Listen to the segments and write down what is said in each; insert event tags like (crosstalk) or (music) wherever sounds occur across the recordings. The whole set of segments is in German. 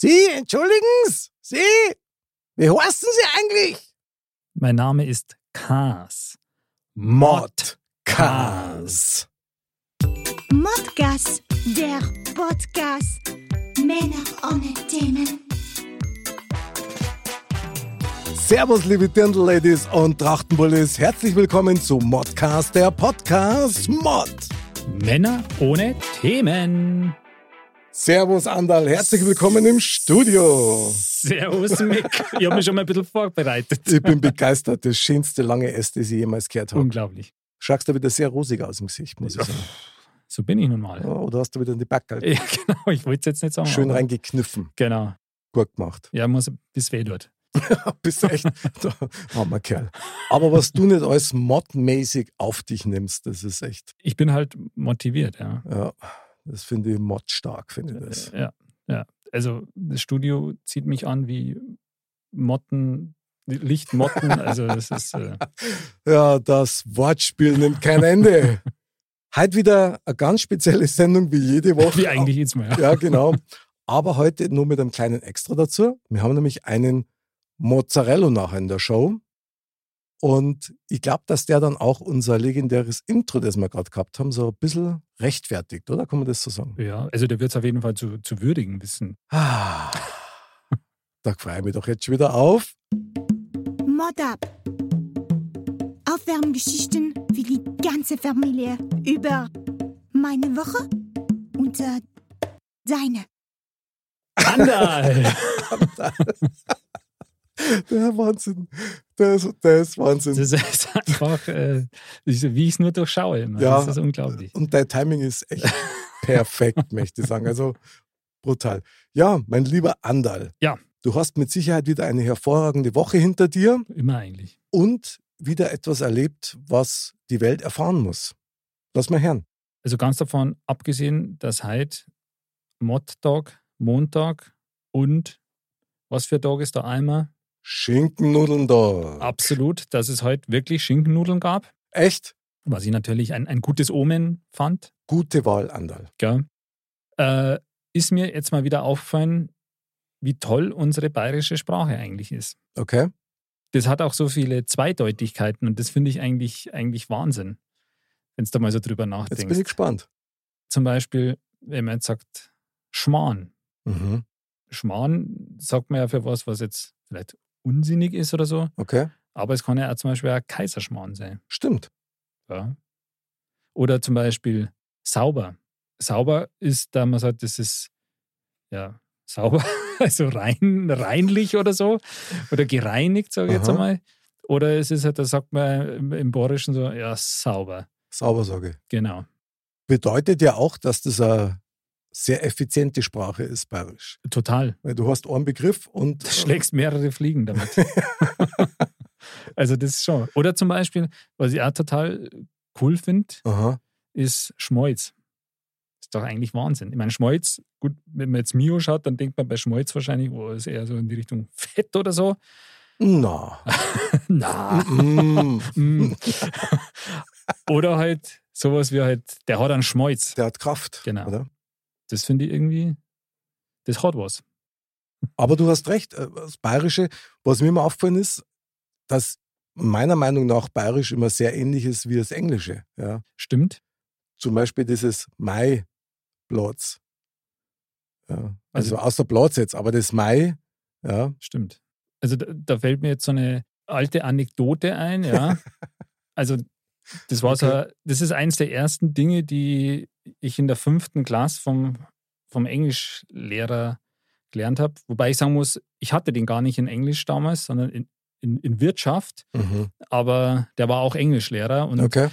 Sie, entschuldigen's. Sie, wie heißen Sie eigentlich? Mein Name ist Kas. Modcast. Modcast, der Podcast. Männer ohne Themen. Servus, liebe Dirndl-Ladies und Trachtenbullis. Herzlich willkommen zu Modcast, der Podcast Mod. Männer ohne Themen. Servus, Andal. Herzlich willkommen im Studio. Servus, Mick. Ich habe mich schon mal ein bisschen vorbereitet. Ich bin begeistert. Das schönste lange S, das ich jemals gehört habe. Unglaublich. Schaust du wieder sehr rosig aus im Gesicht, muss ich sagen. So bin ich nun mal. Ja, Oder hast du wieder in die Backe Ja, genau. Ich wollte es jetzt nicht sagen. schön reingekniffen. Genau. Gut gemacht. Ja, muss bis weh dort. Bist echt (laughs) armer Kerl. Aber was du nicht als modmäßig auf dich nimmst, das ist echt, Ich bin halt motiviert, ja. ja, das finde ich modstark, finde ich das. Ja, ja. Also das Studio zieht mich an wie Motten, Lichtmotten. (laughs) Also das ist äh, (laughs) Ja, das Wortspiel nimmt kein Ende. Heute wieder eine ganz spezielle Sendung wie jede Woche. wie eigentlich jetzt mal. Ja. Ja, genau. (laughs) Aber heute nur mit einem kleinen Extra dazu. Wir haben nämlich einen Mozzarella nachher in der Show. Und ich glaube, dass der dann auch unser legendäres Intro, das wir gerade gehabt haben, so ein bisschen rechtfertigt, oder? Kann man das so sagen? ja, also der wird es auf jeden Fall zu, zu würdigen wissen. Ah, da freue ich mich doch jetzt schon wieder auf. Mod up. Aufwärmgeschichten für die ganze Familie über meine Woche und äh, deine. Andal! (laughs) Der Wahnsinn. Der ist, der ist Wahnsinn. Das ist einfach, äh, wie ich es nur durchschaue. Immer. Ja. Das ist unglaublich. Und dein Timing ist echt perfekt, (laughs) möchte ich sagen. Also brutal. Ja, mein lieber Andal. Ja. Du hast mit Sicherheit wieder eine hervorragende Woche hinter dir Immer eigentlich. und wieder etwas erlebt, was die Welt erfahren muss. Lass mal hören. Also ganz davon abgesehen, dass heute Mod-Tag, Montag und was für Tag ist da einmal? Schinkennudeln da. Absolut, dass es heute wirklich Schinkennudeln gab, Echt? was ich natürlich ein, ein gutes Omen fand. Gute Wahl, Andal. Gell? Äh, ist mir jetzt mal wieder aufgefallen, wie toll unsere bayerische Sprache eigentlich ist. Okay? Das hat auch so viele Zweideutigkeiten und das finde ich eigentlich, eigentlich Wahnsinn, wenn du da mal so drüber Jetzt nachdenkst. bin ich gespannt. Zum Beispiel, wenn man jetzt sagt, Schmarrn. Mhm. Schmarrn sagt man ja für was, was jetzt vielleicht unsinnig ist oder so, Okay? aber es kann ja auch zum Beispiel auch Kaiserschmarrn sein. Stimmt. Ja. Oder zum Beispiel sauber. Sauber ist, da man sagt, das ist ja sauber, (laughs) also rein, reinlich oder so. Oder gereinigt, sage ich jetzt Aha. einmal. Oder es ist halt, da sagt man im, Borischen so, ja, sauber. Saubersage. Genau. Bedeutet ja auch, dass das eine sehr effiziente Sprache ist, bayerisch. Total. Weil du hast einen Begriff und Du schlägst mehrere Fliegen damit. (laughs) also das ist schon. Oder zum Beispiel, was ich auch total cool finde, ist Schmolz. Ist doch eigentlich Wahnsinn. Ich meine, Schmolz, gut, wenn man jetzt Mio schaut, dann denkt man bei Schmolz wahrscheinlich, wo es eher so in die Richtung Fett oder so. Na. (laughs) Na. Mm. (laughs) mm. oder halt sowas wie halt, der hat einen Schmolz. Der hat Kraft. Genau. Oder? Das finde ich irgendwie, das hat was. Aber du hast recht, äh, das Bayerische, was mir immer aufgefallen ist, dass meiner Meinung nach Bayerisch immer sehr ähnlich ist wie das Englische. Ja. Stimmt? Zum Beispiel dieses Mai Platz. Ja. Also, Also- außer Platz jetzt, aber das Mai, ja, Stimmt. Also da, da fällt mir jetzt so eine alte Anekdote ein, ja. (laughs) Also das war so, das ist eins der ersten Dinge, die ich in der fünften Klasse vom, vom Englischlehrer gelernt habe. Wobei ich sagen muss, ich hatte den gar nicht in Englisch damals, sondern in, in, in Wirtschaft. mhm. Aber der war auch Englischlehrer und okay.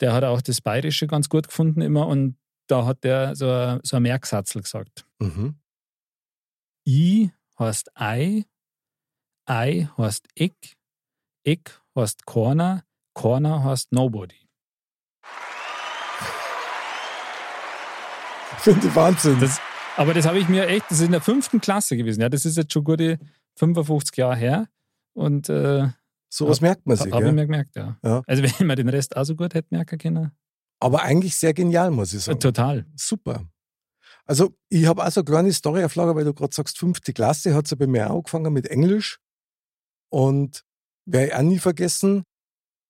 der hat auch das Bayerische ganz gut gefunden immer. Und da hat der so, ein- so ein Merksatzel gesagt. Mhm. I heißt Ei, Ei heißt Eck, Eck heißt Corner, Corner heißt Nobody. (laughs) Finde ich Wahnsinn. Das, aber das habe ich mir echt, das ist in der fünften Klasse gewesen. Ja, das ist jetzt schon gute 55 Jahre her. Und äh, Sowas merkt man sich. habe ich mir gemerkt, ja. Ja. Also wenn man den Rest auch so gut hätte merken können. Aber eigentlich sehr genial, muss ich sagen. Total. Super. Also, ich habe auch so eine kleine Story auf Lager, weil du gerade sagst, fünfte Klasse hat es ja bei mir auch angefangen mit Englisch. Und werde ich auch nie vergessen,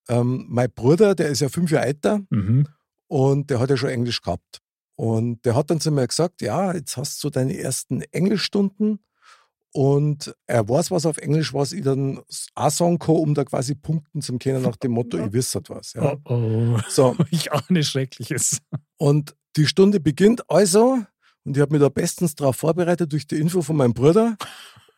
ähm, mein Bruder, der ist ja fünf Jahre älter Mhm. und der hat ja schon Englisch gehabt. Und der hat dann zu mir gesagt, ja, jetzt hast du deine ersten Englischstunden und er weiß, was auf Englisch was ich dann auch sagen kann, um da quasi punkten zum Kennen nach dem Motto, ich wisst was. Ja. Oh oh. So, (laughs) Ich ahne Schreckliches. und die Stunde beginnt also und ich habe mich da bestens darauf vorbereitet durch die Info von meinem Bruder.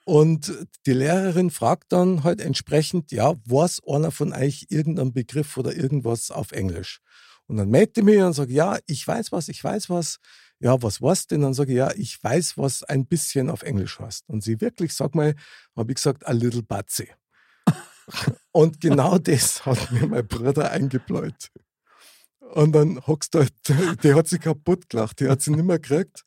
Und die Lehrerin fragt dann halt entsprechend, ja, weiß einer von euch irgendeinen Begriff oder irgendwas auf Englisch? Und dann melde ich mich und sage, ja, ich weiß was, ich weiß was. Ja, was weißt du denn? Dann sage ich, ja, ich weiß, was ein bisschen auf Englisch heißt. Und sie wirklich, sag mal, habe ich gesagt, a little batsy. (laughs) Und genau das hat mir mein Bruder eingebläut. Und dann hockst du halt, die hat sich kaputt gelacht, die hat sie nicht mehr gekriegt,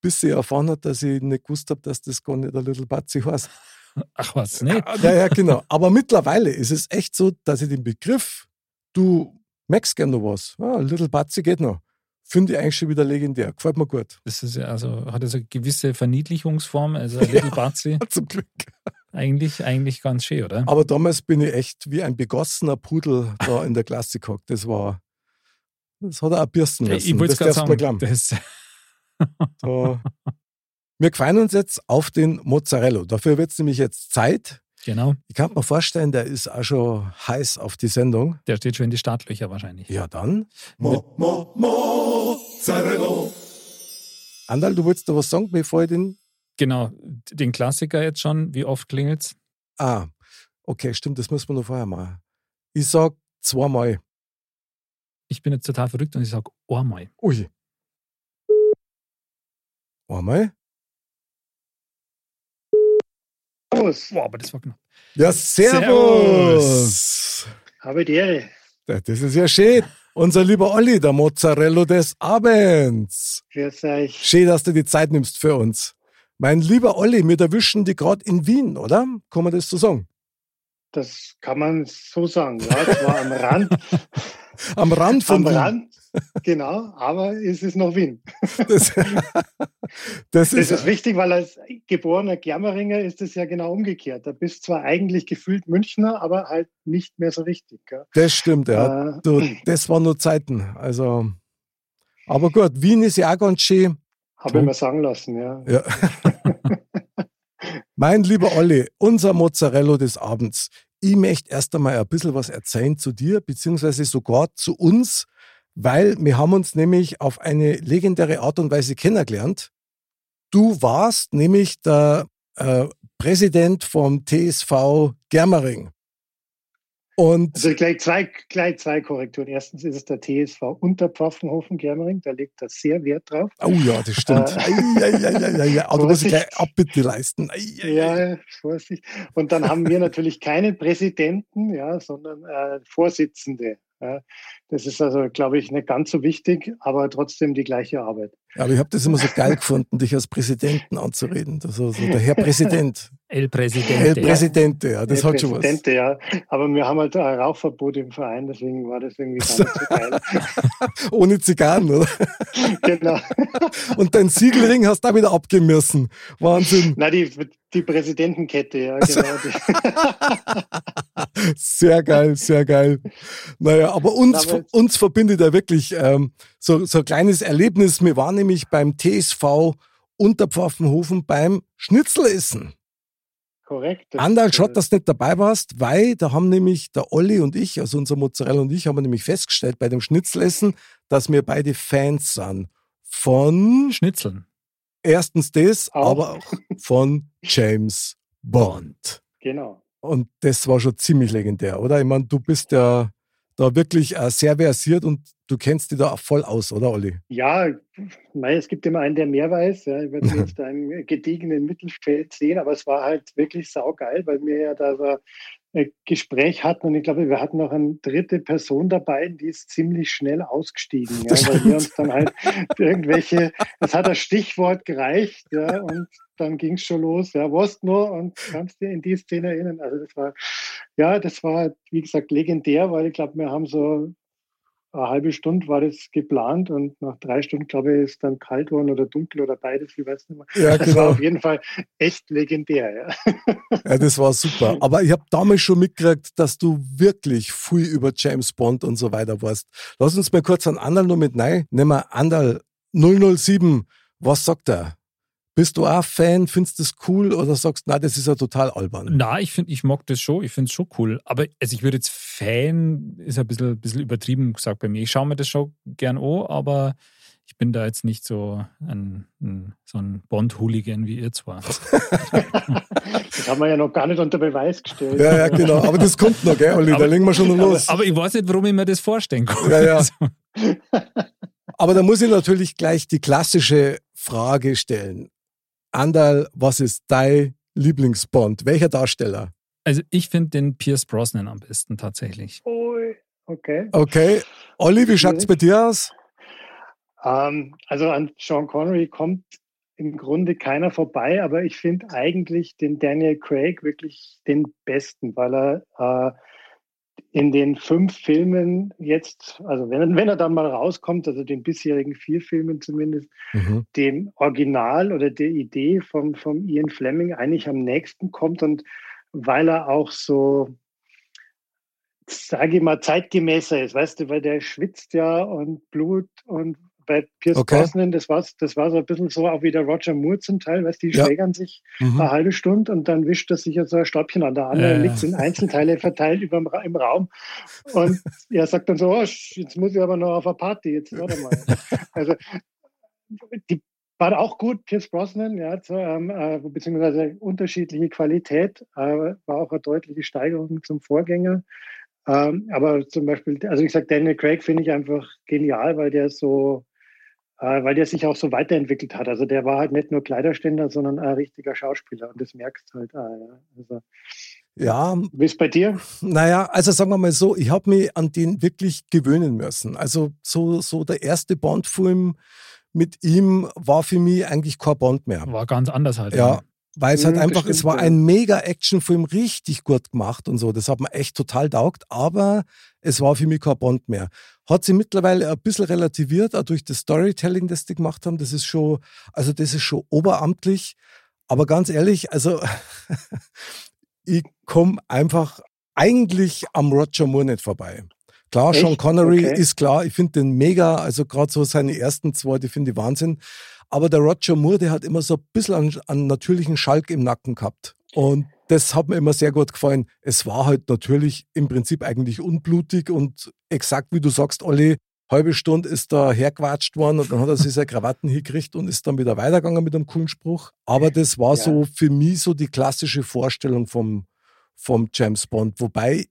bis sie erfahren hat, dass ich nicht gewusst habe, dass das gar nicht ein Little Batsy heißt. Ach was, nicht? Ja, ja, genau. Aber mittlerweile ist es echt so, dass ich den Begriff, du merkst gern noch was, ja, Little Batsy geht noch, finde ich eigentlich schon wieder legendär. Gefällt mir gut. Das ist ja also, hat also eine gewisse Verniedlichungsform, also (laughs) Little Batsy. (laughs) Zum Glück. Eigentlich, eigentlich ganz schön, oder? Aber damals bin ich echt wie ein begossener Pudel da in der Klasse gehockt. Das war, das hat er auch bürsten müssen. ich wollte es das darfst sagen. glauben. Das, So. Wir freuen uns jetzt auf den Mozzarella. Dafür wird es nämlich jetzt Zeit. Genau, Ich kann mir vorstellen, der ist auch schon heiß auf die Sendung. der steht schon in die Startlöcher wahrscheinlich. Ja, dann. Mo, mo, Mozzarella. Andal, du wolltest da was sagen, bevor ich den. Genau, den Klassiker jetzt schon. Wie oft klingelt's? Ah, okay, stimmt, das müssen wir noch vorher machen. Ich sag zweimal. Ich bin jetzt total verrückt und ich sage einmal. Ui. Einmal. Servus, Boah, aber das war knapp. Ja, servus. habe die Ehre. Das ist ja schön. Unser lieber Olli, der Mozzarella des Abends. Grüß euch. Schön, dass du die Zeit nimmst für uns. Mein lieber Olli, wir erwischen die gerade in Wien, oder? Kann man das so sagen? Das kann man so sagen. Ja, zwar am Rand, (laughs) Am Rand von am Wien. Rand, genau, aber es ist noch Wien. (laughs) Das, das Das ist, ist wichtig, weil als geborener Germeringer ist es ja genau umgekehrt. Da bist zwar eigentlich gefühlt Münchner, aber halt nicht mehr so richtig. Gell? das stimmt, ja. Äh, Du, das waren nur Zeiten. Also, aber gut, Wien ist ja auch ganz schön. Habe ich mir sagen lassen, ja. Ja. (laughs) mein lieber Olli, unser Mozzarella des Abends. Ich möchte erst einmal ein bisschen was erzählen zu dir, beziehungsweise sogar zu uns, weil wir haben uns nämlich auf eine legendäre Art und Weise kennengelernt. Du warst nämlich der äh, Präsident vom TSV Germering. Und Also gleich zwei, gleich zwei Korrekturen. Erstens ist es der TSV Unterpfaffenhofen-Germering, da legt er sehr Wert drauf. oh ja, das stimmt. Ei, ei, ei. Aber da muss ich gleich. Abbitte leisten. Ei, ei, ei. Ja, Vorsicht. Und dann haben wir natürlich keinen Präsidenten, ja, sondern äh, Vorsitzende. Das ist also, glaube ich, nicht ganz so wichtig, aber trotzdem die gleiche Arbeit. Aber ich habe das immer so geil gefunden, dich als Präsidenten anzureden. Also, so der Herr Präsident. El El Presidente. Präsidente, ja, das Der hat schon was. Präsidente, ja. Aber wir haben halt ein Rauchverbot im Verein, deswegen war das irgendwie gar nicht so geil. (laughs) Ohne Zigarren, oder? genau. (laughs) Und dein Siegelring hast du auch wieder abgeben müssen. Wahnsinn. Na, die, die Präsidentenkette, ja, genau. Die, (laughs) Sehr geil, sehr geil. Naja, aber uns, Aber- uns verbindet ja wirklich ähm, so, so ein kleines Erlebnis. Wir waren nämlich beim TSV Unterpfaffenhofen beim Schnitzelessen. korrekt. Das- Andal, schade, dass du nicht dabei warst, weil da haben nämlich der Olli und ich, also unser Mozzarella und ich, haben wir nämlich festgestellt bei dem Schnitzelessen, dass wir beide Fans sind von Schnitzeln. erstens das, Auch. aber auch von (laughs) James Bond. Genau. Und das war schon ziemlich legendär, oder? Ich meine, du bist ja da wirklich äh, sehr versiert und du kennst dich da voll aus, oder Olli? Ja, es gibt immer einen, der mehr weiß. Ja. Ich werde jetzt da im gediegenen Mittelfeld sehen, aber es war halt wirklich saugeil, weil wir ja da so ein Gespräch hatten und ich glaube, wir hatten noch eine dritte Person dabei, die ist ziemlich schnell ausgestiegen, ja, weil wir uns dann halt irgendwelche, es hat das Stichwort gereicht, ja, und dann ging es schon los, ja, was nur und kannst du dir in die Szene erinnern? Also das war, ja, das war, wie gesagt, legendär, weil ich glaube, wir haben so eine halbe Stunde war das geplant und nach drei Stunden, glaube ich, ist dann kalt worden oder dunkel oder beides, ich weiß nicht mehr. Ja, das genau. war auf jeden Fall echt legendär. Ja, ja das war super. (laughs) Aber ich habe damals schon mitgekriegt, dass du wirklich viel über James Bond und so weiter warst. Lass uns mal kurz an Andal noch mit nein. Nehmen wir Andal 007. Was sagt er? Bist du auch Fan? Findest du das cool oder sagst, na, das ist ja total albern? Na, ich finde, ich mag das schon. Ich finde es schon cool. Aber also ich würde jetzt Fan, ist ein bisschen, bisschen übertrieben gesagt bei mir. Ich schaue mir das schon gern an, aber ich bin da jetzt nicht so ein, ein so ein Bond-Hooligan wie ihr zwar. (laughs) das haben wir ja noch gar nicht unter Beweis gestellt. Ja, ja, genau. Aber das kommt noch, gell, Olli? Aber, da legen wir schon los. Aber ich weiß nicht, warum ich mir das vorstellen kann. Ja, ja. Aber da muss ich natürlich gleich die klassische Frage stellen. Andal, was ist dein Lieblingsbond? Welcher Darsteller? Also ich finde den Pierce Brosnan am besten tatsächlich. Oh, okay. Okay. Olli, wie schaut es bei dir aus? Ähm, also an Sean Connery kommt im Grunde keiner vorbei, aber ich finde eigentlich den Daniel Craig wirklich den besten, weil er äh, in den fünf Filmen jetzt, also wenn, wenn er dann mal rauskommt, also den bisherigen vier Filmen zumindest, mhm. dem Original oder der Idee vom, vom Ian Fleming eigentlich am nächsten kommt und weil er auch so, sage ich mal, zeitgemäßer ist, weißt du, weil der schwitzt ja und Blut und bei Pierce okay. Brosnan, das war, das war so ein bisschen so auch wie der Roger Moore zum Teil, weißt du, die ja. schlägern sich mhm. eine halbe Stunde und dann wischt er sich so ein Staubchen an der anderen, äh. liegt in Einzelteile verteilt über im Raum und (laughs) er sagt dann so, oh, jetzt muss ich aber noch auf eine Party, jetzt warte mal. (laughs) also die war auch gut, Pierce Brosnan, ja, zu, ähm, äh, beziehungsweise unterschiedliche Qualität, äh, war auch eine deutliche Steigerung zum Vorgänger. Ähm, aber zum Beispiel, also ich sage, Daniel Craig finde ich einfach genial, weil der so weil der sich auch so weiterentwickelt hat. Also der war halt nicht nur Kleiderständer, sondern ein richtiger Schauspieler und das merkst halt. Ja. Also, ja. Wie ist bei dir? Naja, also sagen wir mal so, ich habe mich an den wirklich gewöhnen müssen. Also so, so der erste Bond-Film mit ihm war für mich eigentlich kein Bond mehr. War ganz anders halt. Ja, weil es halt mhm, einfach, stimmt, es war ja. ein mega Actionfilm, richtig gut gemacht und so. Das hat mir echt total taugt, aber es war für mich kein Bond mehr. Hat sie mittlerweile ein bisschen relativiert, auch durch das Storytelling, das die gemacht haben. Das ist schon, also das ist schon oberamtlich. Aber ganz ehrlich, also (laughs) ich komme einfach eigentlich am Roger Moore nicht vorbei. Klar, Echt? Sean Connery okay. ist klar, ich finde den mega, also gerade so seine ersten zwei, die finde ich Wahnsinn. Aber der Roger Moore, der hat immer so ein bisschen einen, einen natürlichen Schalk im Nacken gehabt. Und das hat mir immer sehr gut gefallen. Es war halt natürlich im Prinzip eigentlich unblutig und exakt wie du sagst, Olli, halbe Stunde ist da hergewatscht worden und dann hat er sich seine Krawatten (laughs) hingekriegt und ist dann wieder weitergegangen mit einem coolen Spruch. Aber das war ja. so für mich so die klassische Vorstellung vom, vom James Bond. Wobei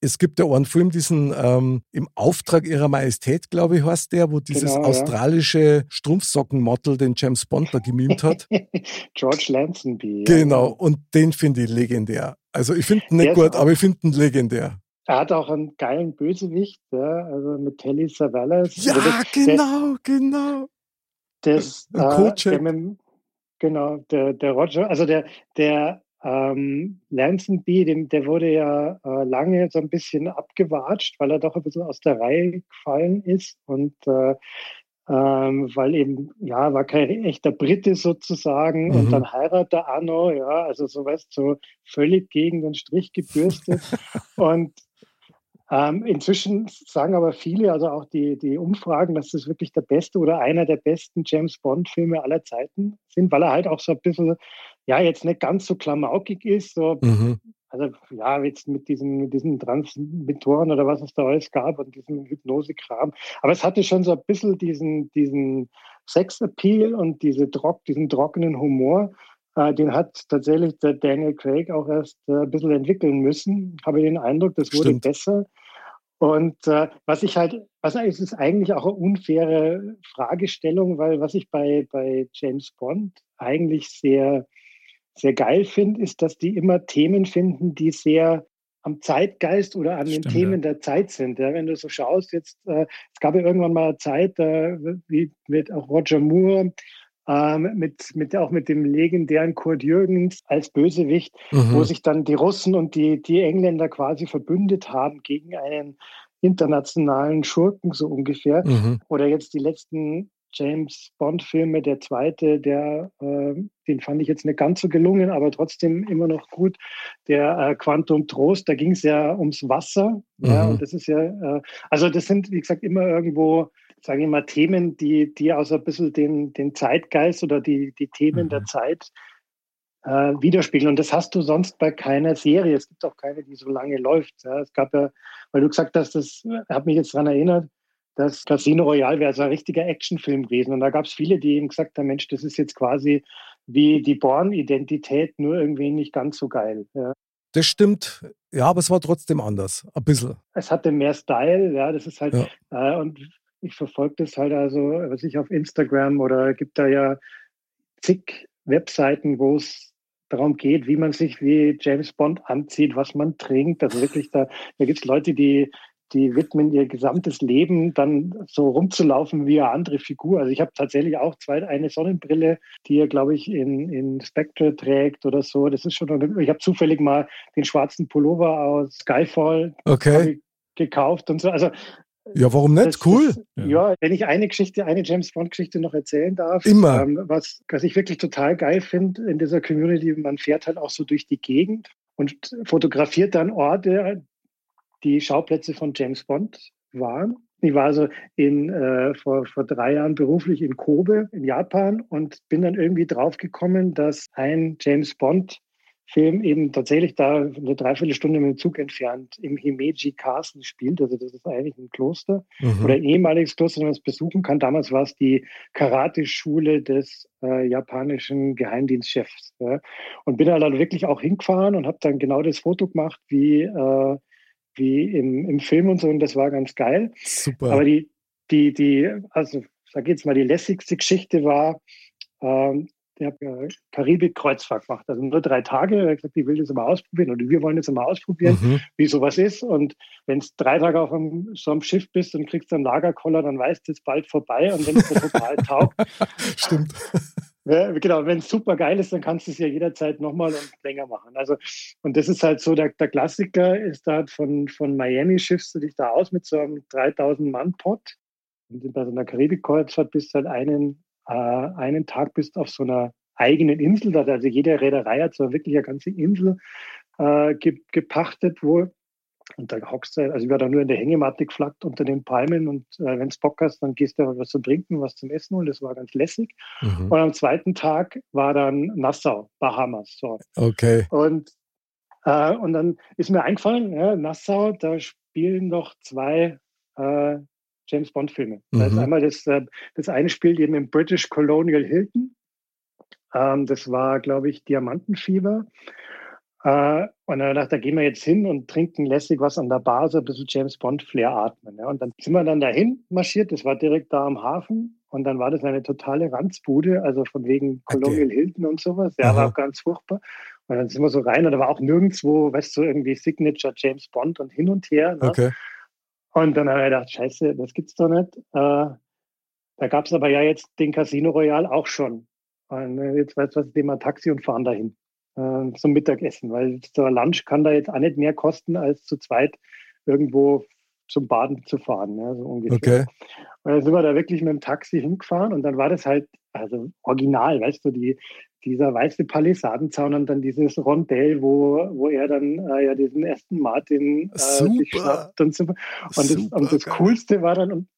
es gibt ja einen Film, diesen ähm, im Auftrag ihrer Majestät, glaube ich, heißt der, wo dieses genau, australische ja. Strumpfsockenmodel den James Bond da gemimt hat. (laughs) George Lansonby. Genau, und den finde ich legendär. Also ich finde ihn nicht der gut, aber ich finde ihn legendär. Er hat auch einen geilen Bösewicht, ja, also mit Telly Savalas. Ja, also genau, der, genau. Das, äh, der, genau, der, der Roger, also der, der ähm, Lansonby, dem, der wurde ja äh, lange so ein bisschen abgewatscht, weil er doch ein bisschen aus der Reihe gefallen ist und äh, ähm, weil eben, ja, war kein echter Brite sozusagen mhm. und dann heiratet er Anno, ja, also so weißt so völlig gegen den Strich gebürstet (laughs) und ähm, inzwischen sagen aber viele, also auch die, die Umfragen, dass das wirklich der beste oder einer der besten James Bond-Filme aller Zeiten sind, weil er halt auch so ein bisschen ja jetzt nicht ganz so klamaukig ist. So, mhm. Also ja, jetzt mit diesen, mit diesen Transmittoren oder was es da alles gab und diesem Hypnosekram. Aber es hatte schon so ein bisschen diesen, diesen Sex-Appeal und diese Trock, diesen trockenen Humor. Äh, den hat tatsächlich der Daniel Craig auch erst äh, ein bisschen entwickeln müssen. Habe den Eindruck, das wurde Stimmt. besser. Und äh, was ich halt, was ist, ist eigentlich auch eine unfaire Fragestellung, weil was ich bei, bei James Bond eigentlich sehr, sehr geil finde, ist, dass die immer Themen finden, die sehr am Zeitgeist oder an Stimmt, den Themen ja. der Zeit sind. Ja, wenn du so schaust, jetzt, äh, es gab ja irgendwann mal eine Zeit, äh, wie mit auch Roger Moore, ähm, mit, mit, auch mit dem legendären Kurt Jürgens als Bösewicht, mhm. wo sich dann die Russen und die, die Engländer quasi verbündet haben gegen einen internationalen Schurken, so ungefähr. Mhm. Oder jetzt die letzten James Bond-Filme, der zweite, der, äh, den fand ich jetzt nicht ganz so gelungen, aber trotzdem immer noch gut. Der äh, Quantum Trost, da ging es ja ums Wasser. Mhm. Ja, und das ist ja, äh, also das sind, wie gesagt, immer irgendwo, sage ich mal, Themen, die, die aus ein bisschen den, den Zeitgeist oder die, die Themen mhm. der Zeit äh, widerspiegeln. Und das hast du sonst bei keiner Serie. Es gibt auch keine, die so lange läuft. Ja. Es gab ja, weil du gesagt hast, das hat mich jetzt daran erinnert, das Casino Royale wäre so ein richtiger Actionfilm gewesen. Und da gab es viele, die eben gesagt haben, Mensch, das ist jetzt quasi wie die Born-Identität, nur irgendwie nicht ganz so geil. Ja. Das stimmt. Ja, aber es war trotzdem anders. Ein bisschen. Es hatte mehr Style, ja, das ist halt, ja. äh, und ich verfolge das halt also, was ich auf Instagram oder gibt da ja zig Webseiten, wo es darum geht, wie man sich wie James Bond anzieht, was man trinkt. Also wirklich, da, da gibt es Leute, die die widmen ihr gesamtes Leben dann so rumzulaufen wie eine andere Figur. Also ich habe tatsächlich auch zwei, eine Sonnenbrille, die er, glaube ich, in, in Spectre trägt oder so. Das ist schon, ich habe zufällig mal den schwarzen Pullover aus Skyfall okay. gekauft und so. Also ja, warum nicht? Das, cool. Das, ja. wenn ich eine Geschichte, eine James Bond-Geschichte noch erzählen darf. Immer. Ähm, was, was ich wirklich total geil finde in dieser Community, man fährt halt auch so durch die Gegend und fotografiert dann Orte, die Schauplätze von James Bond waren. Ich war also in, äh, vor, vor drei Jahren beruflich in Kobe in Japan und bin dann irgendwie draufgekommen, dass ein James Bond Film eben tatsächlich da eine Dreiviertelstunde mit dem Zug entfernt im Himeji Castle spielt. Also das ist eigentlich ein Kloster mhm. oder ein ehemaliges Kloster, das man es besuchen kann. Damals war es die Karate-Schule des äh, japanischen Geheimdienstchefs. Ja. Und bin da dann wirklich auch hingefahren und habe dann genau das Foto gemacht, wie äh, wie im, im Film und so und das war ganz geil. Super. Aber die, die, die, also sag jetzt mal, die lässigste Geschichte war, ähm, ich habe ja Karibik-Kreuzfahrt gemacht, also nur drei Tage. Er hat gesagt, ich will das mal ausprobieren oder wir wollen das mal ausprobieren, mhm. wie sowas ist. Und wenn es drei Tage auf einem, so einem Schiff bist und kriegst einen Lagerkoller, dann weißt du, es bald vorbei. Und wenn es total (laughs) taugt, Stimmt. Genau, wenn es super geil ist, dann kannst du es ja jederzeit nochmal und länger machen. Also, und das ist halt so, der, der Klassiker ist da von, von Miami schiffst du dich da aus mit so einem 3000 Mann Pot. Und bei so einer Karibikkreuzfahrt bist du halt einen, äh, einen Tag bist auf so einer eigenen Insel. Also jede Reederei hat so wirklich eine ganze Insel äh, gepachtet, wo und da hockst du, also ich war da nur in der Hängematte geflackt unter den Palmen und äh, wenn du Bock hast, dann gehst du was zum Trinken, was zum Essen und das war ganz lässig. Mhm. Und am zweiten Tag war dann Nassau, Bahamas. So. Okay. Und, äh, und dann ist mir eingefallen, ja, Nassau, da spielen noch zwei äh, James Bond-Filme. Mhm. Da ist einmal das, äh, das eine spielt eben im British Colonial Hilton. Ähm, das war, glaube ich, Diamantenfieber. Äh, und dann dachte da gehen wir jetzt hin und trinken lässig was an der Bar, so ein bisschen James Bond Flair atmen. Ja. Und dann sind wir dann dahin marschiert, das war direkt da am Hafen. Und dann war das eine totale Ranzbude, also von wegen Colonial okay. Hilton und sowas. Ja, Aha. war auch ganz furchtbar. Und dann sind wir so rein und da war auch nirgendwo, weißt du, irgendwie Signature James Bond und hin und her. Ne? Okay. Und dann habe ich gedacht, scheiße, das gibt's doch nicht. Äh, da gab es aber ja jetzt den Casino Royal auch schon. Und äh, jetzt weißt du was, nehmen wir Taxi und fahren dahin äh, zum Mittagessen, weil der Lunch kann da jetzt auch nicht mehr kosten, als zu zweit irgendwo zum Baden zu fahren, ja, so ungefähr. Okay. Und dann sind wir da wirklich mit dem Taxi hingefahren und dann war das halt, also original, weißt du, die, dieser weiße Palisadenzaun und dann dieses Rondell, wo, wo er dann äh, ja diesen ersten Martin äh, sich schnappt und so. Und das, und das Coolste war dann,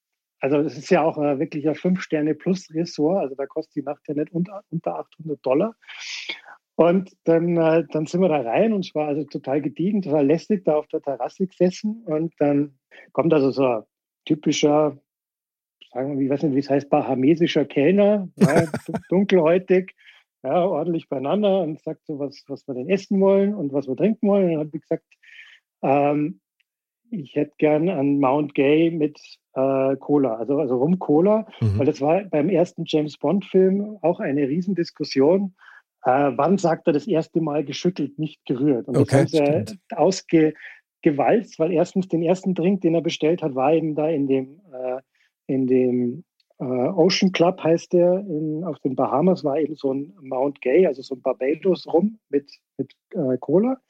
also das ist ja auch äh, wirklich ein Fünf-Sterne-Plus-Ressort, also da kostet die Nacht ja nicht unter, unter 800 Dollar. Und dann, äh, dann sind wir da rein und es war also total gediegen, total lästig da auf der Terrasse gesessen. Und dann kommt also so ein typischer, sagen wir, ich weiß nicht, wie es heißt, bahamesischer Kellner, ja, (laughs) dunkelhäutig, ja, ordentlich beieinander und sagt so, was, was wir denn essen wollen und was wir trinken wollen. Und dann habe ich gesagt, ähm, ich hätte gern an Mount Gay mit äh, Cola, also, also Rum Cola, mhm. weil das war beim ersten James Bond-Film auch eine Riesendiskussion. Äh, wann sagt er das erste Mal geschüttelt, nicht gerührt? Und okay, das haben sie ausgewalzt, weil erstens den ersten Drink, den er bestellt hat, war eben da in dem, äh, in dem äh, Ocean Club heißt der in, auf den Bahamas, war eben so ein Mount Gay, also so ein Barbados rum mit, mit äh, Cola.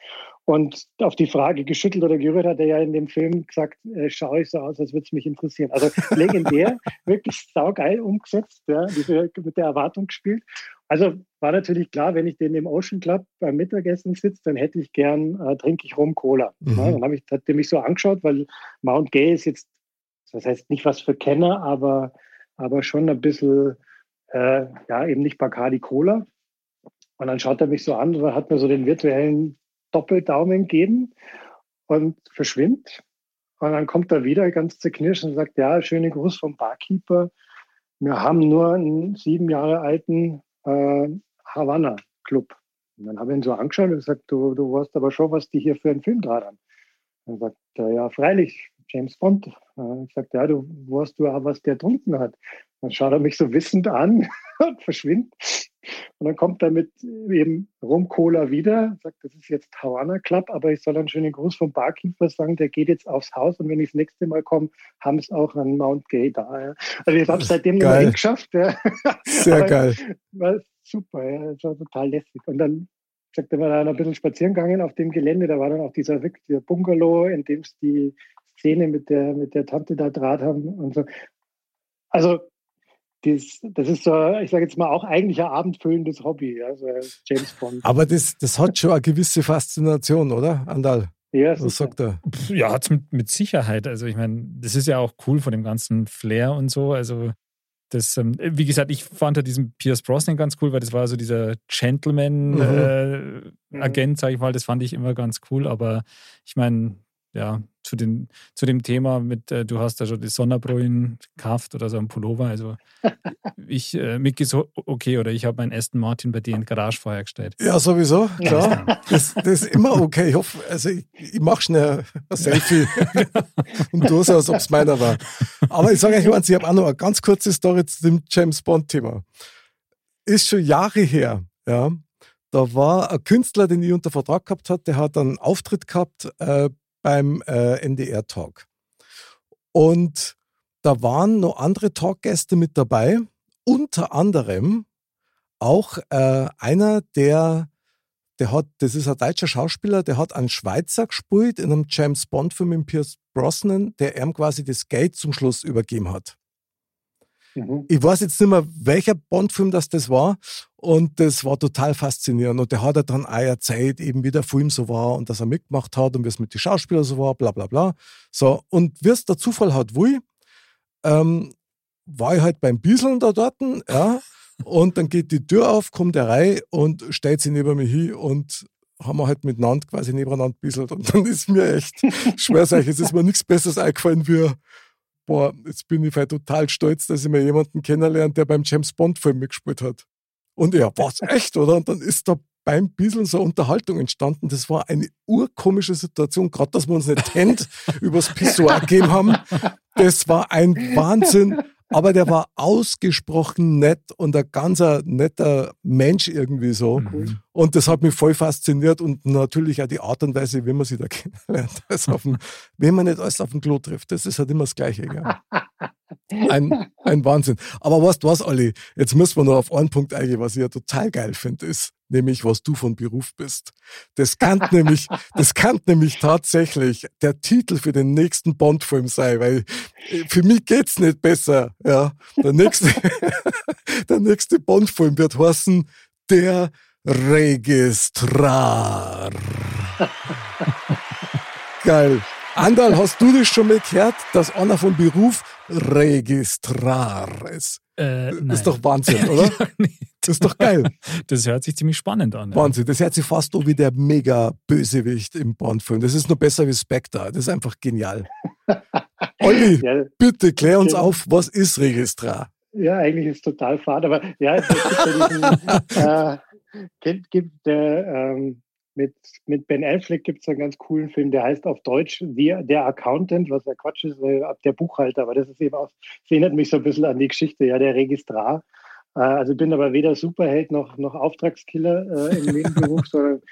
Und auf die Frage geschüttelt oder gerührt hat er ja in dem Film gesagt, äh, schaue ich so aus, als würde es mich interessieren. Also legendär, (laughs) wirklich saugeil umgesetzt, ja, diese, mit der Erwartung gespielt. Also war natürlich klar, wenn ich den im Ocean Club beim Mittagessen sitze, dann hätte ich gern, äh, trinke ich rum Cola. Mhm. Ja, dann habe ich, hat der mich so angeschaut, weil Mount Gay ist jetzt, das heißt nicht was für Kenner, aber, aber schon ein bisschen, äh, ja, eben nicht Bacardi Cola. Und dann schaut er mich so an und hat mir so den virtuellen Doppeldaumen geben und verschwimmt. Und dann kommt er wieder ganz zerknirscht und sagt, ja, schöne Gruß vom Barkeeper. Wir haben nur einen sieben Jahre alten äh, Havanna Club. Und dann habe ich ihn so angeschaut und gesagt, du, du weißt aber schon, was die hier für einen Film dran haben. Dann sagt ja, freilich, James Bond. Ich sagte, ja, du weißt du auch, was der trunken hat. Dann schaut er mich so wissend an (laughs) und verschwindet. Und dann kommt er mit eben Rum-Cola wieder, sagt, das ist jetzt Havana Club, aber ich soll einen schönen Gruß vom Barkeeper sagen, der geht jetzt aufs Haus und wenn ich das nächste Mal komme, haben es auch an Mount Gay da. Ja. Also ich habe es seitdem geil. noch geschafft. Ja. (laughs) Sehr (laughs) geil. War super, ja. das war total lässig. Und dann sagt er, wir dann ein bisschen spazieren gegangen auf dem Gelände, da war dann auch dieser, dieser Bungalow, in dem es die Szene mit der, mit der Tante da Draht haben und so. Also das, das ist so, ich sage jetzt mal, auch eigentlich ein abendfüllendes Hobby, also James Bond. Aber das, das hat schon eine gewisse Faszination, oder, Andal? Ja, Was sagt er? Ja, hat es mit, mit Sicherheit. Also ich meine, das ist ja auch cool von dem ganzen Flair und so. Also das, ähm, wie gesagt, ich fand halt diesen Pierce Brosnan ganz cool, weil das war so dieser Gentleman-Agent, mhm. äh, mhm. sage ich mal. Das fand ich immer ganz cool. Aber ich meine, ja, zu, den, zu dem Thema mit, äh, du hast da schon die Sonnerbrillen gekauft oder so ein Pullover. Also (laughs) ich, äh, Mick ist okay oder ich habe meinen Aston Martin bei dir in die Garage vorher gestellt. Ja, sowieso, klar. Das, das ist immer okay. Ich hoffe, also ich, ich mache schnell ein Selfie (laughs) und tu so, als ob es meiner war. Aber ich sage euch eins, ich habe auch noch eine ganz kurze Story zu dem James Bond-Thema. Ist schon Jahre her, ja. Da war ein Künstler, den ich unter Vertrag gehabt habe, der hat einen Auftritt gehabt äh, beim äh, NDR-Talk. Und da waren noch andere Talkgäste mit dabei, unter anderem auch äh, einer, der, der hat, das ist ein deutscher Schauspieler, der hat einen Schweizer gespielt in einem James Bond-Film mit Pierce Brosnan, der ihm quasi das Geld zum Schluss übergeben hat. Mhm. Ich weiß jetzt nicht mehr, welcher Bond-Film das, das war. Und das war total faszinierend. Und der hat ja dann auch erzählt, eben wie der Film so war und dass er mitgemacht hat und wie es mit den Schauspielern so war, bla bla bla. So, und wie es der Zufall hat, wohl, ähm, war ich halt beim Bieseln da dort, ja. Und dann geht die Tür auf, kommt der rein und stellt sich neben mir hin und haben wir halt miteinander quasi nebeneinander bieselt. Und dann ist mir echt, schwer sag ich, es ist mir nichts Besseres eingefallen wie boah, jetzt bin ich halt total stolz, dass ich mir jemanden kennenlernt, der beim James Bond-Film mitgespielt hat. Und ja, was echt, oder? Und dann ist da beim bisschen so Unterhaltung entstanden. Das war eine urkomische Situation, gerade dass wir uns nicht (laughs) kennt, übers Pissoir gegeben haben. Das war ein Wahnsinn aber der war ausgesprochen nett und ein ganz netter Mensch irgendwie so. Mhm. Und das hat mich voll fasziniert und natürlich auch die Art und Weise, wie man sich da (laughs) kennenlernt. Also auf dem, wenn man nicht alles auf dem Klo trifft, das ist halt immer das Gleiche. Gell? (laughs) Ein, ein Wahnsinn. Aber weißt du was, Olli? Jetzt müssen wir noch auf einen Punkt eingehen, was ich ja total geil finde, ist, nämlich was du von Beruf bist. Das kann nämlich, das kann nämlich tatsächlich der Titel für den nächsten Bond-Film sein, weil äh, für mich geht's nicht besser. Ja, der nächste, (laughs) der nächste Bond-Film wird heißen Der Registrar. (laughs) Geil. Andal, hast du das schon mal gehört, dass einer von Beruf Registrar ist? Äh, das ist doch Wahnsinn, oder? (laughs) ja, nee. Das ist doch geil. (laughs) Das hört sich ziemlich spannend an. Wahnsinn. Das hört sich fast so wie der Mega-Bösewicht im Bond-Film. Das ist nur besser wie Spectre. Das ist einfach genial. (laughs) Olli, ja. bitte klär uns auf, was ist Registrar? Ja, eigentlich ist es total fad, aber ja, es gibt ja diesen, (laughs) äh, gibt, gibt der, ähm, mit, mit Ben Affleck gibt es einen ganz coolen Film, der heißt auf Deutsch The, Der Accountant, was ja Quatsch ist, der Buchhalter, aber das ist eben auch, das erinnert mich so ein bisschen an die Geschichte, ja, der Registrar. Äh, also bin aber weder Superheld noch, noch Auftragskiller äh, im Nebenberuf, (laughs) sondern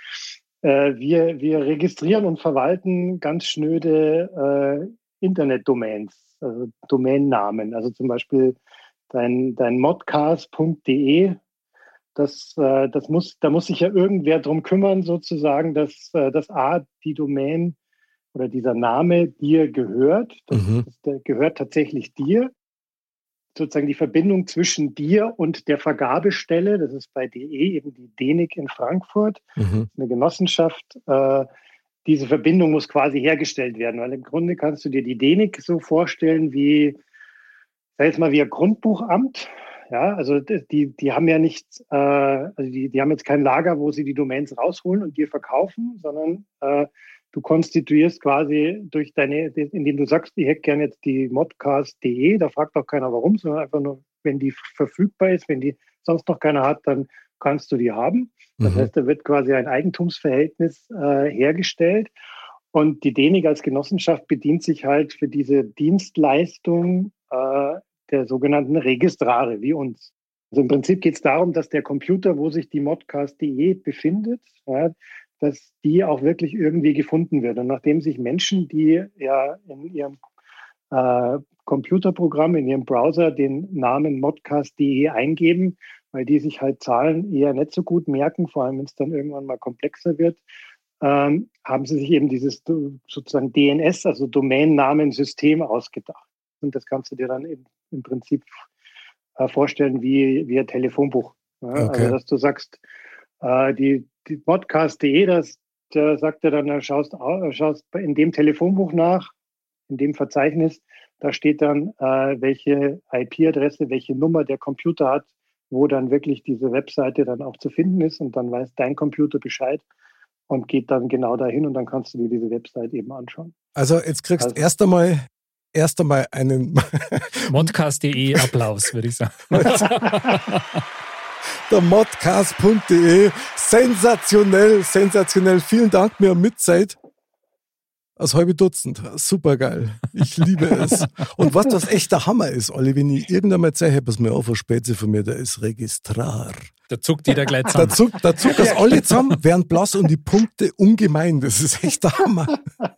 äh, wir, wir registrieren und verwalten ganz schnöde äh, Internetdomains, also Domainnamen. Also zum Beispiel dein, dein modcast.de, das, äh, das muss, da muss sich ja irgendwer drum kümmern, sozusagen, dass, äh, dass A, die Domain oder dieser Name dir gehört. Das, mhm. das gehört tatsächlich dir. Sozusagen die Verbindung zwischen dir und der Vergabestelle, das ist bei DE eben die DENIC in Frankfurt, mhm. eine Genossenschaft. Äh, diese Verbindung muss quasi hergestellt werden, weil im Grunde kannst du dir die DENIC so vorstellen wie, sag jetzt mal, wie ein Grundbuchamt. Ja, also die, die haben ja nicht, äh, also die, die haben jetzt kein Lager, wo sie die Domains rausholen und dir verkaufen, sondern äh, du konstituierst quasi durch deine, indem du sagst, ich hätte gerne jetzt die modcast.de, da fragt auch keiner warum, sondern einfach nur, wenn die verfügbar ist, wenn die sonst noch keiner hat, dann kannst du die haben. Das mhm. heißt, da wird quasi ein Eigentumsverhältnis äh, hergestellt. Und die DENIG als Genossenschaft bedient sich halt für diese Dienstleistung äh, der sogenannten Registrare, wie uns. Also im Prinzip geht es darum, dass der Computer, wo sich die modcast.de befindet, ja, dass die auch wirklich irgendwie gefunden wird. Und nachdem sich Menschen, die ja in ihrem äh, Computerprogramm, in ihrem Browser den Namen modcast.de eingeben, weil die sich halt Zahlen eher nicht so gut merken, vor allem wenn es dann irgendwann mal komplexer wird, ähm, haben sie sich eben dieses sozusagen DNS, also Domain-Namensystem ausgedacht. Und das kannst du dir dann eben im Prinzip äh, vorstellen wie, wie ein Telefonbuch. Ja? Okay. Also, dass du sagst, äh, die, die podcast.de, das da sagt er dann, schaust, schaust in dem Telefonbuch nach, in dem Verzeichnis, da steht dann, äh, welche IP-Adresse, welche Nummer der Computer hat, wo dann wirklich diese Webseite dann auch zu finden ist und dann weiß dein Computer Bescheid und geht dann genau dahin und dann kannst du dir diese Website eben anschauen. Also jetzt kriegst du also, erst einmal erst einmal einen Modcast.de Applaus, würde ich sagen. (laughs) (laughs) Der modcast.de sensationell, sensationell. Vielen Dank, mir Mitzeit. Als halbe Dutzend. Super geil. Ich liebe es. (laughs) Und was das echter Hammer ist, Olli, wenn ich irgendwann mal zeige, was mir auf Spätze von mir, der ist Registrar. Da zuckt jeder gleich zusammen. Da zuckt, da zuckt das alle zusammen, während blass und die Punkte ungemein. Das ist echt der Hammer. (laughs)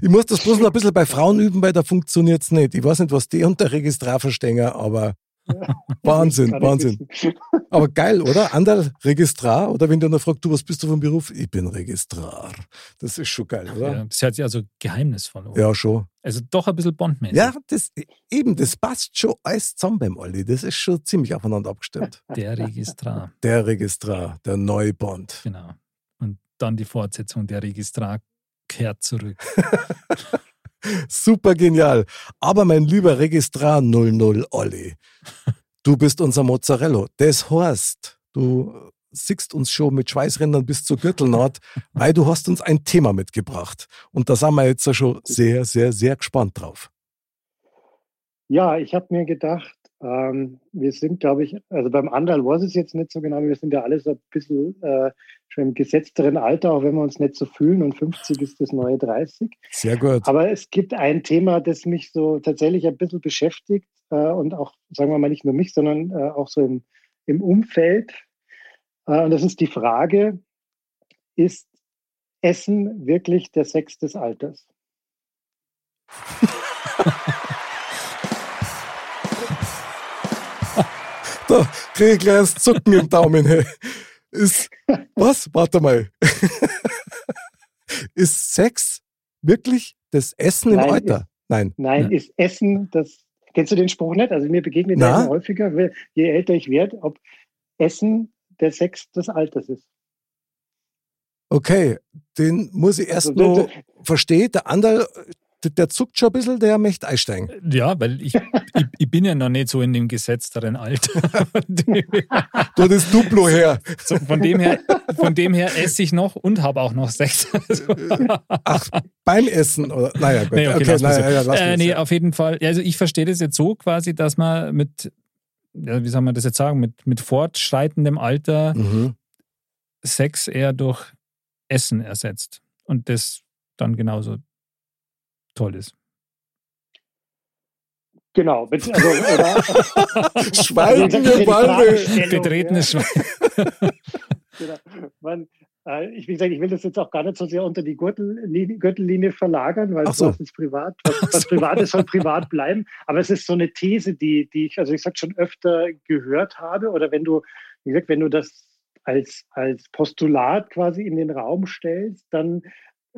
Ich muss das bloß noch ein bisschen bei Frauen üben, weil da funktioniert es nicht. Ich weiß nicht, was die unter Registrar verstehen, aber (laughs) Wahnsinn, Wahnsinn. (laughs) Aber geil, oder? Anderl Registrar oder wenn du dann fragst, du, was bist du vom Beruf? Ich bin Registrar. Das ist schon geil, oder? Ja, das hört sich also geheimnisvoll an. Ja, schon. Also doch ein bisschen Bondmäßig. Ja, das, eben, das passt schon alles zusammen beim Olli. Das ist schon ziemlich aufeinander abgestimmt. (laughs) Der Registrar. Der Registrar, der neue Bond. Genau. Und dann die Fortsetzung, der Registrar kehrt zurück. Super genial. Aber mein lieber Registrar 00 Olli, du bist unser Mozzarella. Das heißt, du siehst uns schon mit Schweißrändern bis zur Gürtelnaht, weil du hast uns ein Thema mitgebracht. Und da sind wir jetzt schon sehr, sehr, sehr gespannt drauf. Ja, ich habe mir gedacht, ähm, wir sind, glaube ich, also beim Andal weiß es jetzt nicht so genau, wir sind ja alle so ein bisschen äh, im gesetzteren Alter, auch wenn wir uns nicht so fühlen und 50 ist das neue 30. Sehr gut. Aber es gibt ein Thema, das mich so tatsächlich ein bisschen beschäftigt äh, und auch, sagen wir mal, nicht nur mich, sondern äh, auch so im, im Umfeld. Äh, und das ist die Frage, ist Essen wirklich der Sex des Alters? (laughs) da kriege ich gleich Zucken im Daumen. Hey. Ist, was? Warte mal. (laughs) ist Sex wirklich das Essen im Alter? Ist, nein. Nein, ist Essen das. Kennst du den Spruch nicht? Also mir begegnet der häufiger, je älter ich werde, ob Essen der Sex des Alters ist. Okay, den muss ich erst also, noch verstehen. Der andere der zuckt schon ein bisschen, der möchte einsteigen. Ja, weil ich, ich, ich, bin ja noch nicht so in dem gesetzteren Alter. (laughs) du das Duplo her. So, von, dem her von dem her esse ich noch und habe auch noch Sex. Ach, beim Essen? Oder? Naja, gut. Nee, okay, okay naja, ja, äh, nee, auf jeden Fall. Also ich verstehe das jetzt so quasi, dass man mit, ja, wie soll man das jetzt sagen, mit, mit fortschreitendem Alter mhm. Sex eher durch Essen ersetzt und das dann genauso toll ist. Genau. Also, Schweigende Bande. Betretenes Schwein. genau. Man, äh, ich, wie gesagt, ich will das jetzt auch gar nicht so sehr unter die Gürtellinie, Gürtellinie verlagern, weil so. das ist privat. Was, was so. privat ist, soll privat bleiben. Aber es ist so eine These, die, die ich, also ich sag schon öfter gehört habe. Oder wenn du, wie gesagt, wenn du das als, als Postulat quasi in den Raum stellst, dann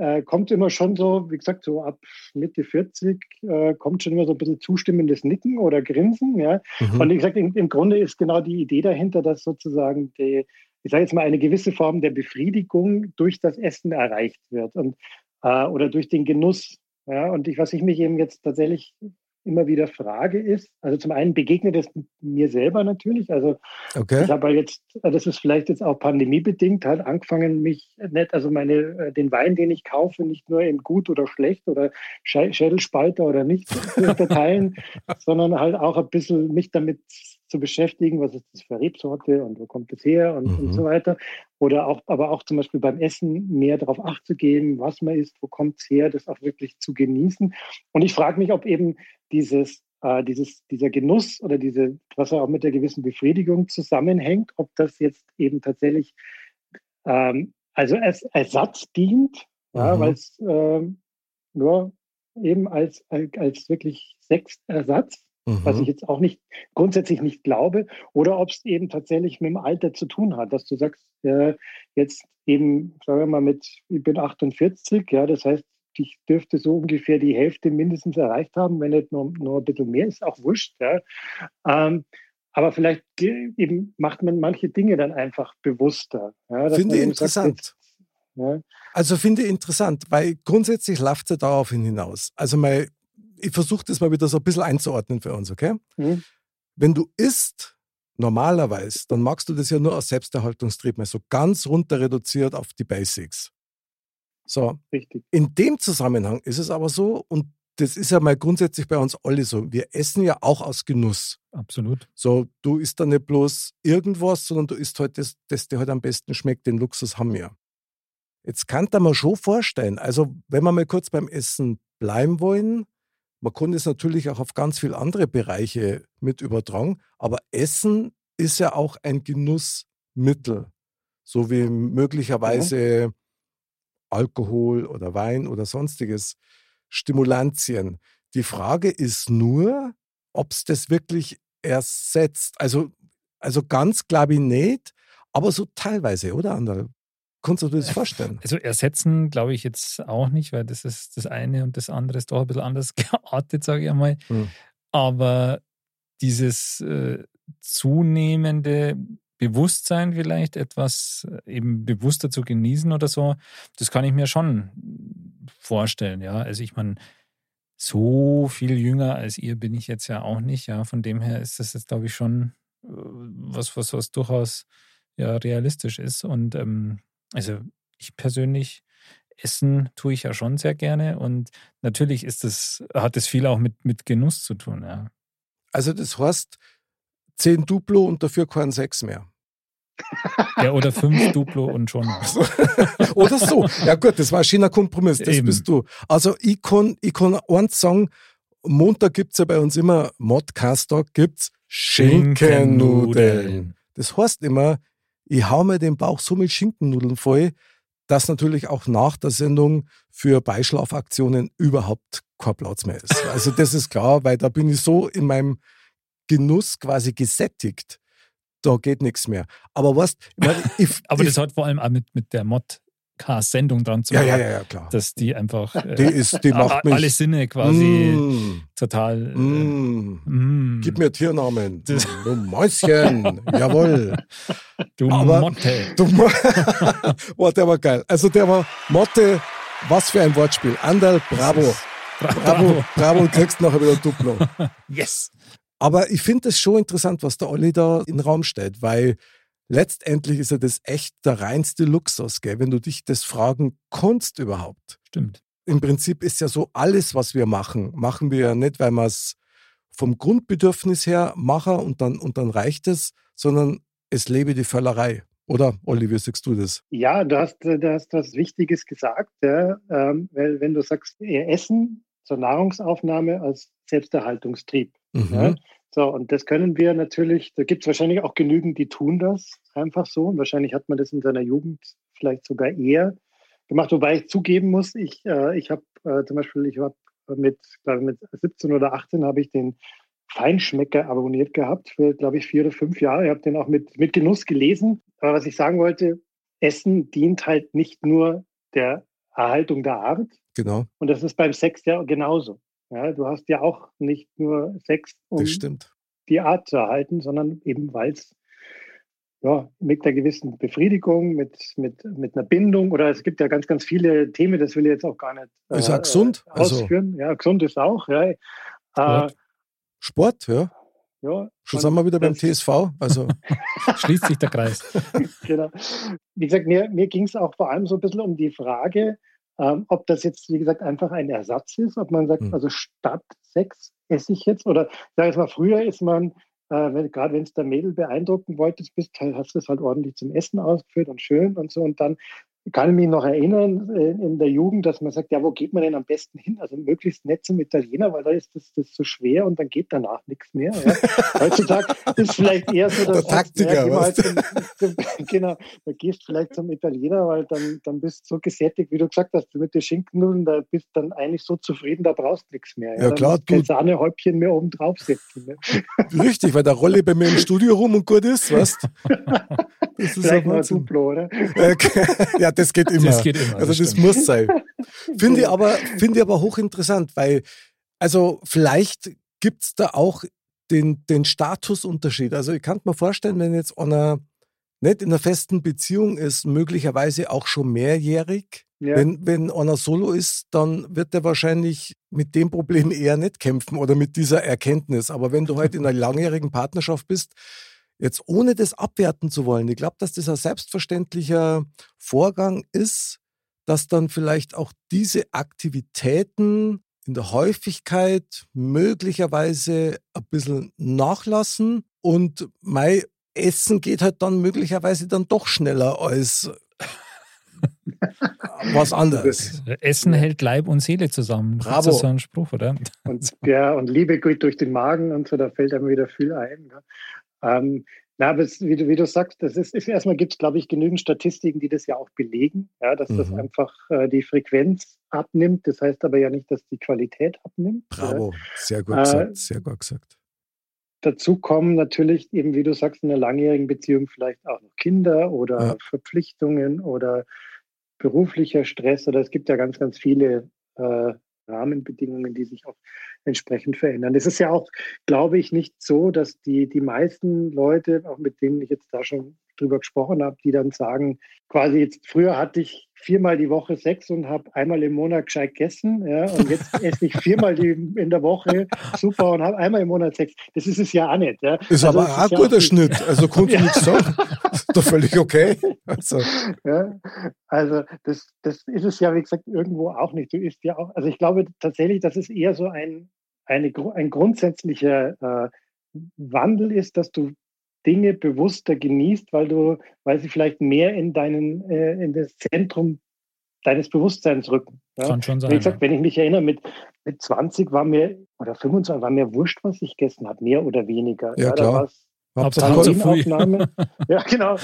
äh, kommt immer schon so, wie gesagt, so ab Mitte 40 äh, kommt schon immer so ein bisschen zustimmendes Nicken oder Grinsen. Ja? Mhm. Und wie gesagt, im, im, Grunde ist genau die Idee dahinter, dass sozusagen die, ich sage jetzt mal, eine gewisse Form der Befriedigung durch das Essen erreicht wird und, äh, oder durch den Genuss. Ja? Und ich, was ich mich eben jetzt tatsächlich immer wieder frage, ist, also zum einen begegnet es mir selber natürlich. Also okay. ich habe halt jetzt, das ist vielleicht jetzt auch pandemiebedingt, halt angefangen, mich nicht, also meine, äh, den Wein, den ich kaufe, nicht nur in gut oder schlecht oder Schädelspalter oder nicht zu (laughs) unterteilen, sondern halt auch ein bisschen mich damit zu beschäftigen, was ist das für Rebsorte und wo kommt es her und, mhm. und so weiter. Oder auch, aber auch zum Beispiel beim Essen mehr darauf acht zu geben, was man isst, wo kommt es her, das auch wirklich zu genießen. Und ich frage mich, ob eben dieses, äh, dieses, dieser Genuss oder diese, was auch mit der gewissen Befriedigung zusammenhängt, ob das jetzt eben tatsächlich ähm, also als Ersatz dient, mhm. ja, weil es äh, nur eben als, als, als wirklich Sexersatz mhm. was ich jetzt auch nicht grundsätzlich nicht glaube, oder ob es eben tatsächlich mit dem Alter zu tun hat, dass du sagst, äh, jetzt eben, sagen wir mal, mit, ich bin 48, ja, das heißt, ich dürfte so ungefähr die Hälfte mindestens erreicht haben, wenn nicht nur, nur ein bisschen mehr, ist auch wurscht. Ja. Ähm, aber vielleicht eben macht man manche Dinge dann einfach bewusster. Ja, finde ich interessant. Sagt, ja. Also finde ich interessant, weil grundsätzlich läuft es darauf hinaus. Also mal ich versuche das mal wieder so ein bisschen einzuordnen für uns, okay? Mhm. Wenn du isst, normalerweise, dann magst du das ja nur aus Selbsterhaltungstrieb, mal so ganz runter reduziert auf die Basics. So. Richtig. In dem Zusammenhang ist es aber so, und das ist ja mal grundsätzlich bei uns alle so, wir essen ja auch aus Genuss. Absolut. So, du isst da nicht bloß irgendwas, sondern du isst halt das, das dir halt am besten schmeckt, den Luxus haben wir. Jetzt kann man schon vorstellen, also wenn wir mal kurz beim Essen bleiben wollen, man kann es natürlich auch auf ganz viele andere Bereiche mit übertragen, aber Essen ist ja auch ein Genussmittel, so wie möglicherweise mhm. Alkohol oder Wein oder sonstiges Stimulantien. Die Frage ist nur, ob es das wirklich ersetzt. Also, also ganz glaube ich nicht, aber so teilweise, oder Anderl? Kannst du dir das äh, vorstellen? Also ersetzen glaube ich jetzt auch nicht, weil das ist das eine und das andere ist doch ein bisschen anders (laughs) geartet, sage ich einmal. Mhm. Aber dieses äh, zunehmende Bewusstsein vielleicht, etwas äh, eben bewusster zu genießen oder so, das kann ich mir schon vorstellen, ja. Also ich meine, so viel jünger als ihr bin ich jetzt ja auch nicht, ja. Von dem her ist das jetzt, glaube ich, schon äh, was, was, was durchaus ja realistisch ist. Und ähm, also ich persönlich essen tue ich ja schon sehr gerne und natürlich ist das, hat es viel auch mit, mit Genuss zu tun, ja. Also das heißt, zehn Duplo und dafür kein Sex mehr. Ja, oder fünf (laughs) Duplo und schon. (laughs) oder so. Ja gut, das war ein schöner Kompromiss, das Eben. bist du. Also ich kann, ich kann eins sagen, Montag gibt es ja bei uns immer, Modcast-Tag gibt es Schinkennudeln. Das heißt immer, ich hau mir den Bauch so mit Schinkennudeln voll, dass natürlich auch nach der Sendung für Beischlafaktionen überhaupt kein Platz mehr ist. Also das ist klar, weil da bin ich so in meinem Genuss quasi gesättigt. Da geht nichts mehr. Aber was? (laughs) Ich, Aber das hat vor allem auch mit, mit der Mod Sendung dran zu machen. Ja, ja, ja, klar. Dass die einfach die ist, die macht mich, alle Sinne quasi mm, total. Mm, äh, mm. Gib mir Tiernamen. Das, du Mäuschen, (laughs) jawohl. Du Aber, Motte. Du (laughs) Boah, der war geil. Also der war Motte, was für ein Wortspiel. Andal, bravo. Bravo, bravo, bravo und kriegst nachher wieder Duplo. (laughs) yes. Aber ich finde es schon interessant, was der Olli da in den Raum stellt, weil letztendlich ist ja das echt der reinste Luxus, gell? wenn du dich das fragen kannst überhaupt. Stimmt. Im Prinzip ist ja so, alles, was wir machen, machen wir ja nicht, weil wir es vom Grundbedürfnis her machen und dann, und dann reicht es, sondern es lebe die Völlerei. Oder, Olli, wie siehst du das? Ja, du hast, du hast was Wichtiges gesagt, ja, ähm, weil wenn du sagst, Essen zur Nahrungsaufnahme als Selbsterhaltungstrieb. Mhm. Ja, so, und das können wir natürlich, da gibt es wahrscheinlich auch genügend, die tun das einfach so. Und wahrscheinlich hat man das in seiner Jugend vielleicht sogar eher gemacht, wobei ich zugeben muss, ich, äh, ich habe äh, zum Beispiel, ich habe mit, glaube mit 17 oder 18 habe ich den Feinschmecker abonniert gehabt für, glaube ich, vier oder fünf Jahre. Ich habe den auch mit, mit Genuss gelesen. Aber was ich sagen wollte, Essen dient halt nicht nur der Erhaltung der Art. Genau. Und das ist beim Sex ja genauso. Ja, du hast ja auch nicht nur Sex, um die Art zu erhalten, sondern eben weil es ja, mit einer gewissen Befriedigung, mit, mit, mit einer Bindung oder es gibt ja ganz, ganz viele Themen, das will ich jetzt auch gar nicht äh, ist auch gesund? Also ausführen. Also, ja, gesund ist auch. Ja. Sport, äh, Sport ja. Ja, Schon sind wir wieder beim TSV. Also (laughs) schließt sich der Kreis. genau. Wie gesagt, mir, mir ging es auch vor allem so ein bisschen um die Frage, ähm, ob das jetzt, wie gesagt, einfach ein Ersatz ist, ob man sagt, hm. also statt Sex esse ich jetzt, oder sag ich mal, früher ist man äh, wenn, gerade wenn es der Mädel beeindrucken wolltest, bist, hast du es halt ordentlich zum Essen ausgeführt und schön und so. Und dann kann ich mich noch erinnern äh, in der Jugend, dass man sagt, ja, wo geht man denn am besten hin? Also möglichst nett zum Italiener, weil da ist das, das so schwer und dann geht danach nichts mehr. Ja. (laughs) Heutzutage ist vielleicht eher so, dass der Taktiker, ja, halt zum, zum, (laughs) genau, da gehst vielleicht zum Italiener, weil dann, dann bist du so gesättigt, wie du gesagt hast, mit den Schinkennudeln, da bist dann eigentlich so zufrieden, da brauchst du nichts mehr. Ja, ja klar. Du Sahnehäubchen mehr oben drauf setzen. Ne? (laughs) Richtig, weil da rolle ich bei mir im Studio rum und gut ist, weißt Das ist Vielleicht mal Duplo, oder? ja, das geht (laughs) immer. Das geht immer. Also das, das muss sein. (laughs) Finde ich aber, finde ich aber hochinteressant, weil, also vielleicht gibt es da auch den, den Statusunterschied. Also ich kann mir vorstellen, wenn jetzt einer nicht in einer festen Beziehung ist, möglicherweise auch schon mehrjährig. Ja. Wenn, wenn einer solo ist, dann wird er wahrscheinlich mit dem Problem eher nicht kämpfen oder mit dieser Erkenntnis. Aber wenn du halt in einer (laughs) langjährigen Partnerschaft bist, Jetzt ohne das abwerten zu wollen, ich glaube, dass das ein selbstverständlicher Vorgang ist, dass dann vielleicht auch diese Aktivitäten in der Häufigkeit möglicherweise ein bisschen nachlassen und mein Essen geht halt dann möglicherweise dann doch schneller als (laughs) was anderes. Essen hält Leib und Seele zusammen. Bravo. Das ist so ein Spruch, oder? Und, ja, und Liebe geht durch den Magen und so, da fällt einem wieder viel ein. Ähm, na, aber es, wie, du, wie du sagst, das ist, ist erstmal gibt es, glaube ich, genügend Statistiken, die das ja auch belegen, ja, dass mhm. das einfach äh, die Frequenz abnimmt. Das heißt aber ja nicht, dass die Qualität abnimmt. Bravo, sehr gut äh, gesagt, sehr gut gesagt. Dazu kommen natürlich eben, wie du sagst, in einer langjährigen Beziehung vielleicht auch noch Kinder oder ja. Verpflichtungen oder beruflicher Stress oder es gibt ja ganz, ganz viele äh, Rahmenbedingungen, die sich auch entsprechend verändern. Es ist ja auch, glaube ich, nicht so, dass die, die meisten Leute, auch mit denen ich jetzt da schon drüber gesprochen habe, die dann sagen, quasi jetzt früher hatte ich viermal die Woche Sex und habe einmal im Monat gescheit gegessen. Ja, und jetzt (laughs) esse ich viermal die, in der Woche super und habe einmal im Monat Sex. Das ist es ja auch nicht. Ja. Ist also, aber auch ein guter ja Schnitt. Also konnte ja. nichts sagen. (laughs) ist doch völlig okay. Also, ja, also das, das ist es ja, wie gesagt, irgendwo auch nicht. Du isst ja auch, also ich glaube tatsächlich, das ist eher so ein, eine, ein grundsätzlicher äh, Wandel ist, dass du Dinge bewusster genießt, weil du, weil sie vielleicht mehr in deinen, äh, in das Zentrum deines Bewusstseins rücken. Ja? Kann schon sein. Wie gesagt, ja. wenn ich mich erinnere, mit, mit 20 war mir, oder 25 war mir wurscht, was ich gegessen habe, mehr oder weniger. Ja, ja klar. Aufnahme. (laughs) ja, genau.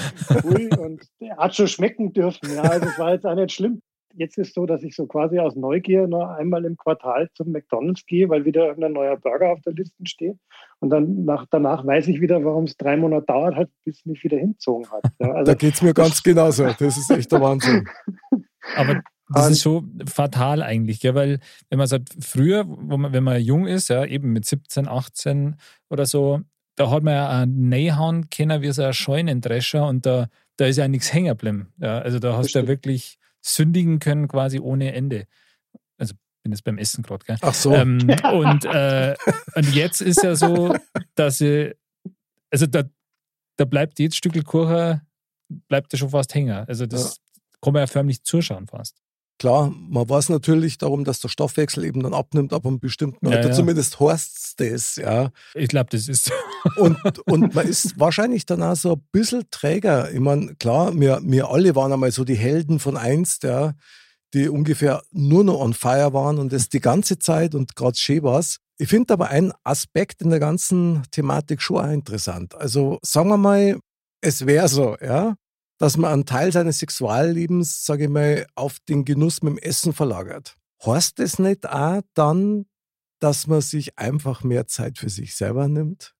Ui, und hat schon schmecken dürfen. Ja, also das war jetzt auch nicht schlimm jetzt ist es so, dass ich so quasi aus Neugier nur einmal im Quartal zum McDonalds gehe, weil wieder irgendein neuer Burger auf der Liste steht. Und dann nach, danach weiß ich wieder, warum es drei Monate dauert hat, bis es mich wieder hinzogen hat. Ja, (laughs) also, da geht es mir ganz genauso. Das ist echt der Wahnsinn. (laughs) Aber das ist so fatal eigentlich, gell? weil wenn man sagt, früher, man, wenn man jung ist, ja, eben mit 17, 18 oder so, da hat man ja einen Nähhauen kennen wie so ein Scheunendrescher und da, da ist ja nichts hängen geblieben. Ja, also da hast du ja wirklich sündigen können quasi ohne Ende. Also bin jetzt beim Essen gerade, gell? Ach so. Ähm, (laughs) und, äh, und jetzt ist ja so, dass sie, also da, da bleibt jedes Stück Kuchen, bleibt da schon fast hängen. Also das ja. kann man ja förmlich zuschauen fast. Klar, man weiß natürlich darum, dass der Stoffwechsel eben dann abnimmt ab einem bestimmten Alter. Ja, ja. Zumindest heißt das, ja. Ich glaube, das ist so. (laughs) Und, und man ist wahrscheinlich dann auch so ein bisschen träger. Ich meine, klar, wir, wir alle waren einmal so die Helden von einst, ja, die ungefähr nur noch on fire waren und das die ganze Zeit und gerade schön war's. Ich finde aber einen Aspekt in der ganzen Thematik schon auch interessant. Also sagen wir mal, es wäre so, ja, dass man einen Teil seines Sexuallebens, sage ich mal, auf den Genuss mit dem Essen verlagert. Heißt das nicht auch dann, dass man sich einfach mehr Zeit für sich selber nimmt?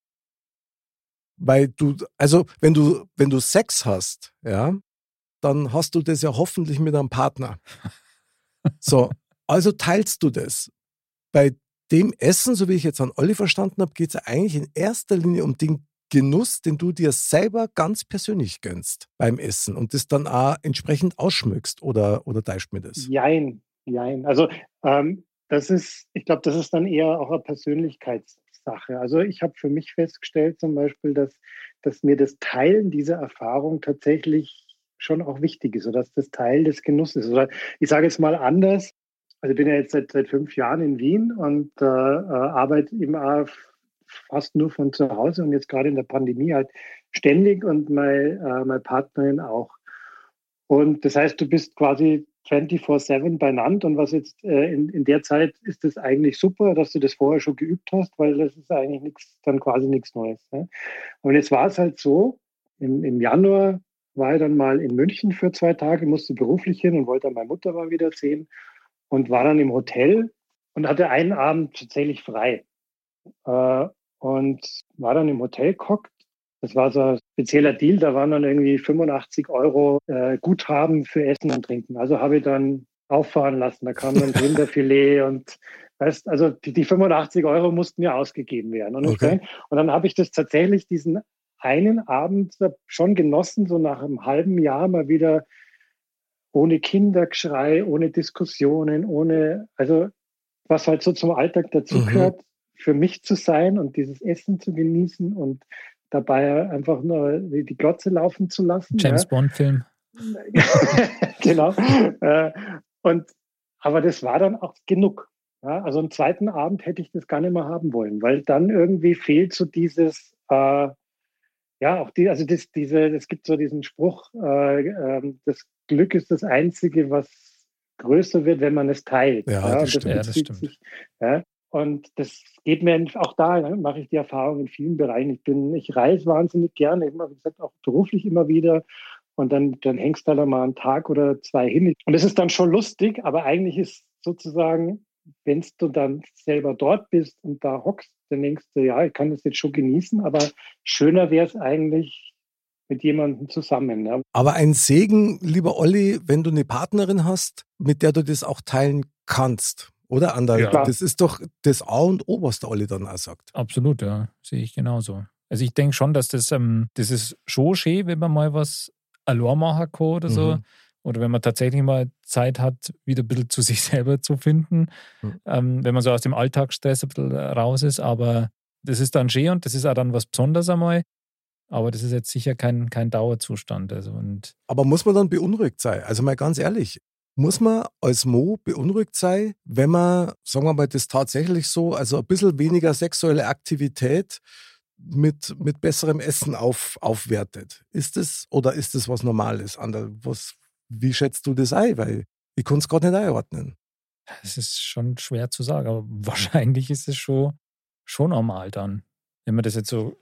Weil du, also wenn du, wenn du Sex hast, ja, dann hast du das ja hoffentlich mit einem Partner. (laughs) So, also teilst du das. Bei dem Essen, so wie ich jetzt an Olli verstanden habe, geht es ja eigentlich in erster Linie um den Genuss, den du dir selber ganz persönlich gönnst beim Essen und das dann auch entsprechend ausschmückst oder, oder teilst mir das? Jein, jein. Also ähm, das ist, ich glaube, das ist dann eher auch eine Persönlichkeitssache. Also ich habe für mich festgestellt zum Beispiel, dass, dass mir das Teilen dieser Erfahrung tatsächlich schon auch wichtig ist oder dass das Teil des Genusses ist. Oder ich sage jetzt mal anders, also ich bin ja jetzt seit, seit fünf Jahren in Wien und äh, äh arbeite eben auch fast nur von zu Hause und jetzt gerade in der Pandemie halt ständig und meine, äh, meine Partnerin auch. Und das heißt, du bist quasi 24-7 beieinander und was jetzt äh, in, in der Zeit ist das eigentlich super, dass du das vorher schon geübt hast, weil das ist eigentlich nichts, dann quasi nichts Neues. Ne? Und jetzt war es halt so, im, im Januar war ich dann mal in München für zwei Tage, musste beruflich hin und wollte dann meine Mutter mal wieder sehen und war dann im Hotel und hatte einen Abend tatsächlich frei. Äh, und war dann im Hotel gehockt. Das war so ein spezieller Deal, da waren dann irgendwie 85 Euro äh, Guthaben für Essen und Trinken. Also habe ich dann auffahren lassen. Da kam dann Rinderfilet (laughs) und weißt, also die, die 85 Euro mussten ja ausgegeben werden. Und, okay. und dann habe ich das tatsächlich diesen einen Abend schon genossen, so nach einem halben Jahr mal wieder ohne Kindergeschrei, ohne Diskussionen, ohne, also was halt so zum Alltag dazugehört, mhm für mich zu sein und dieses Essen zu genießen und dabei einfach nur die Glotze laufen zu lassen. James ja. Bond-Film. (laughs) genau. Äh, und aber das war dann auch genug. Ja, also einen zweiten Abend hätte ich das gar nicht mehr haben wollen, weil dann irgendwie fehlt so dieses, äh, ja, auch die, also das, diese, es gibt so diesen Spruch, äh, äh, das Glück ist das Einzige, was größer wird, wenn man es teilt. Ja, ja das, stimmt. Ja, das stimmt. Sich, ja, und das geht mir auch da, ne, mache ich die Erfahrung in vielen Bereichen. Ich bin, ich reise wahnsinnig gerne, immer, wie gesagt, auch beruflich immer wieder. Und dann, dann hängst du da mal einen Tag oder zwei hin. Und es ist dann schon lustig, aber eigentlich ist sozusagen, wenn du dann selber dort bist und da hockst, dann denkst du, ja, ich kann das jetzt schon genießen, aber schöner wäre es eigentlich mit jemandem zusammen. Ja. Aber ein Segen, lieber Olli, wenn du eine Partnerin hast, mit der du das auch teilen kannst. Oder, Ander? Ja. Das ist doch das A und O, was der Olli dann auch sagt. Absolut, ja. Sehe ich genauso. Also ich denke schon, dass das, ähm, das ist schon schön, wenn man mal was allein machen kann oder so. Mhm. Oder wenn man tatsächlich mal Zeit hat, wieder ein bisschen zu (laughs) sich selber zu finden. Mhm. Ähm, wenn man so aus dem Alltagsstress ein bisschen raus ist. Aber das ist dann schön und das ist auch dann was Besonderes einmal. Aber das ist jetzt sicher kein, kein Dauerzustand. Also und Aber muss man dann beunruhigt sein? Also mal ganz ehrlich, muss man als Mo beunruhigt sein, wenn man, sagen wir mal, das tatsächlich so, also ein bisschen weniger sexuelle Aktivität mit, mit besserem Essen auf, aufwertet? Ist das oder ist das was Normales? Was, wie schätzt du das ein? Weil ich kann es gerade nicht einordnen. Es ist schon schwer zu sagen, aber (laughs) wahrscheinlich ist es schon, schon normal dann. Wenn man das jetzt so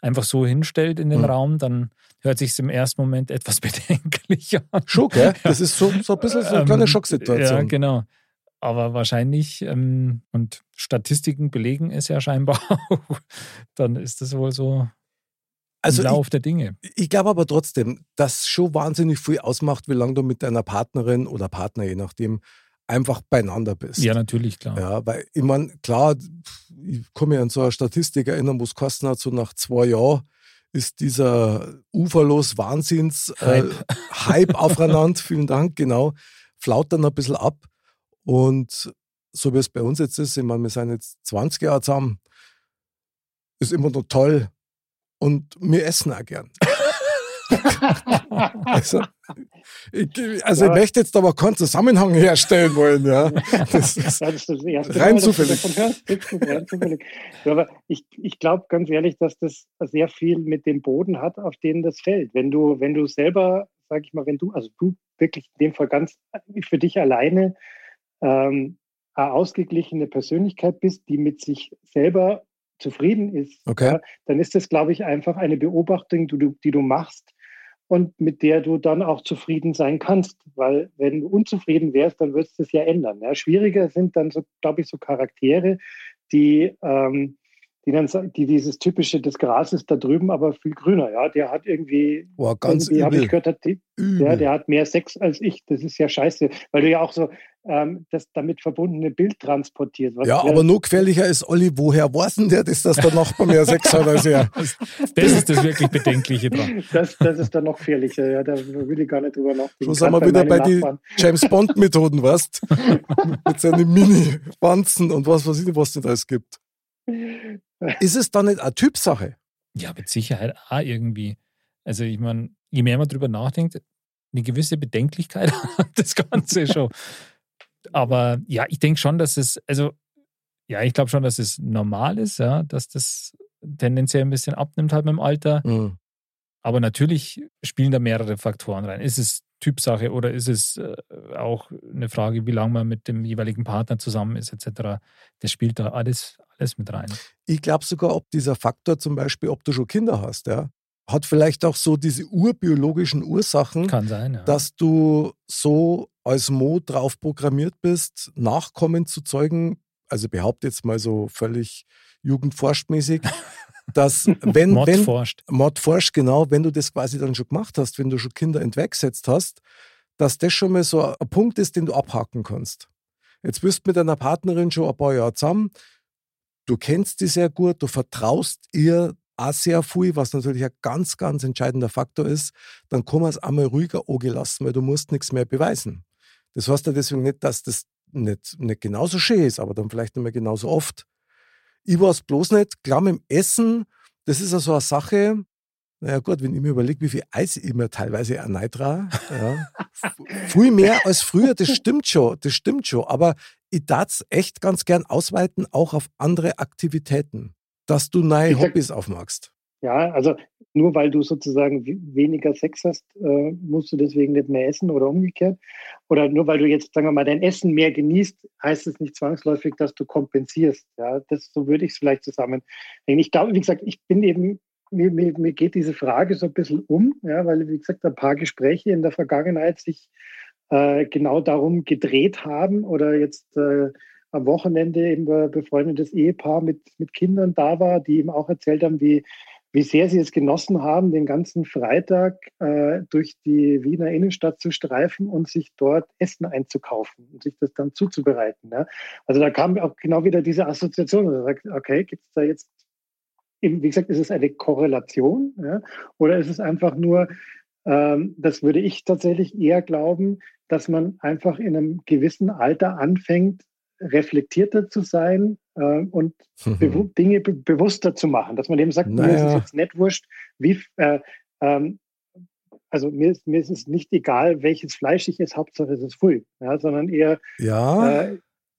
einfach so hinstellt in den mhm. Raum, dann hört sich es im ersten Moment etwas (laughs) bedenklich an. Schock, ja? Das ist so, so ein bisschen so eine kleine ähm, Schocksituation. Ja, genau. Aber wahrscheinlich, ähm, und Statistiken belegen es ja scheinbar (laughs) auch, dann ist das wohl so also Lauf ich, der Dinge. Ich glaube aber trotzdem, dass schon wahnsinnig viel ausmacht, wie lange du mit deiner Partnerin oder Partner, je nachdem, einfach beieinander bist. Ja, natürlich, klar. Ja, weil ich meine, klar, ich komme mich an so eine Statistik erinnern, wo es kosten hat, so nach zwei Jahren ist dieser uferlos Wahnsinns-Hype äh, Hype (laughs) aufeinander, vielen Dank, genau, flaut dann ein bisschen ab. Und so wie es bei uns jetzt ist, ich meine, wir sind jetzt 20 Jahre zusammen, ist immer noch toll. Und wir essen auch gern. (laughs) also, Ich, also ja. ich möchte jetzt aber keinen Zusammenhang herstellen wollen, ja. Das (laughs) ist, ja, das ist rein zufällig. rein zufällig. aber ich, ich glaube ganz ehrlich, dass das sehr viel mit dem Boden hat, auf den das fällt. Wenn du, wenn du selber, sag ich mal, wenn du, also du wirklich in dem Fall ganz für dich alleine ähm, eine ausgeglichene Persönlichkeit bist, die mit sich selber zufrieden ist, okay. ja, dann ist das, glaube ich, einfach eine Beobachtung, die du, die du machst und mit der du dann auch zufrieden sein kannst. Weil wenn du unzufrieden wärst, dann würdest du es ja ändern. Ja. Schwieriger sind dann, so, glaube ich, so Charaktere, die ähm, die dann die dieses typische, das Gras ist da drüben, aber viel grüner. Ja, der hat irgendwie, Boah, ganz habe ich gehört, hat die, der, der hat mehr Sex als ich. Das ist ja scheiße, weil du ja auch so ähm, das damit verbundene Bild transportierst. ja, aber noch gefährlicher ist Olli, woher weiß denn der, dass das der Nachbar mehr Sex hat als er? (laughs) Das, das ist das wirklich Bedenkliche dran. Das, das ist dann noch gefährlicher, ja, da will ich gar nicht drüber nachdenken. So sind wir wieder bei den James Bond Methoden, weißt (laughs) Mit seinen Mini-Wanzen und was weiß ich, was es da alles gibt. Ist es dann nicht eine Typsache? Ja, mit Sicherheit auch irgendwie. Also ich meine, je mehr man drüber nachdenkt, eine gewisse Bedenklichkeit (laughs) hat das Ganze schon. Aber ja, ich denke schon, dass es, also ja, ich glaube schon, dass es normal ist, ja, dass das tendenziell ein bisschen abnimmt halt mit dem Alter. Mhm. Aber natürlich spielen da mehrere Faktoren rein. Ist es Typsache oder ist es äh, auch eine Frage, wie lange man mit dem jeweiligen Partner zusammen ist, etc. Das spielt da alles, alles mit rein. Ich glaube sogar, ob dieser Faktor zum Beispiel, ob du schon Kinder hast, ja, hat vielleicht auch so diese urbiologischen Ursachen, sein, ja. dass du so als Mo drauf programmiert bist, Nachkommen zu zeugen. Also behaupte jetzt mal so völlig jugendforschmäßig, (laughs) dass wenn, Mod wenn forscht. Mod forscht, genau, wenn du das quasi dann schon gemacht hast, wenn du schon Kinder entweggesetzt hast, dass das schon mal so ein Punkt ist, den du abhaken kannst. Jetzt bist du mit deiner Partnerin schon ein paar Jahre zusammen, du kennst die sehr gut, du vertraust ihr auch sehr viel, was natürlich ein ganz, ganz entscheidender Faktor ist, dann kann man es einmal ruhiger angelassen, weil du musst nichts mehr beweisen. Das heißt ja deswegen nicht, dass das nicht, nicht genauso schön ist, aber dann vielleicht nicht mehr genauso oft. Ich weiß bloß nicht, klar mit dem Essen, das ist ja so eine Sache, naja gut, wenn ich mir überlege, wie viel Eis ich mir teilweise erneidra, ja, (laughs) viel mehr als früher, das stimmt schon, das stimmt schon, aber ich darf es echt ganz gern ausweiten, auch auf andere Aktivitäten, dass du neue ich Hobbys aufmachst. Ja, also nur weil du sozusagen weniger Sex hast, äh, musst du deswegen nicht mehr essen oder umgekehrt. Oder nur weil du jetzt, sagen wir mal, dein Essen mehr genießt, heißt es nicht zwangsläufig, dass du kompensierst. Ja, das, so würde ich es vielleicht zusammenhängen. Ich glaube, wie gesagt, ich bin eben, mir, mir, mir geht diese Frage so ein bisschen um, ja, weil, wie gesagt, ein paar Gespräche in der Vergangenheit sich äh, genau darum gedreht haben oder jetzt äh, am Wochenende eben ein befreundetes Ehepaar mit, mit Kindern da war, die ihm auch erzählt haben, wie wie sehr sie es genossen haben, den ganzen Freitag äh, durch die Wiener Innenstadt zu streifen und sich dort Essen einzukaufen und sich das dann zuzubereiten. Ja. Also da kam auch genau wieder diese Assoziation. Man sagt, okay, gibt es da jetzt, eben, wie gesagt, ist es eine Korrelation ja, oder ist es einfach nur, ähm, das würde ich tatsächlich eher glauben, dass man einfach in einem gewissen Alter anfängt, reflektierter zu sein äh, und mhm. bewu Dinge be bewusster zu machen. Dass man eben sagt, naja. mir ist es jetzt nicht wurscht, wie, äh, ähm, also mir ist, mir ist es nicht egal, welches Fleisch ich esse, Hauptsache es ist früh, ja, sondern eher. Ja. Äh,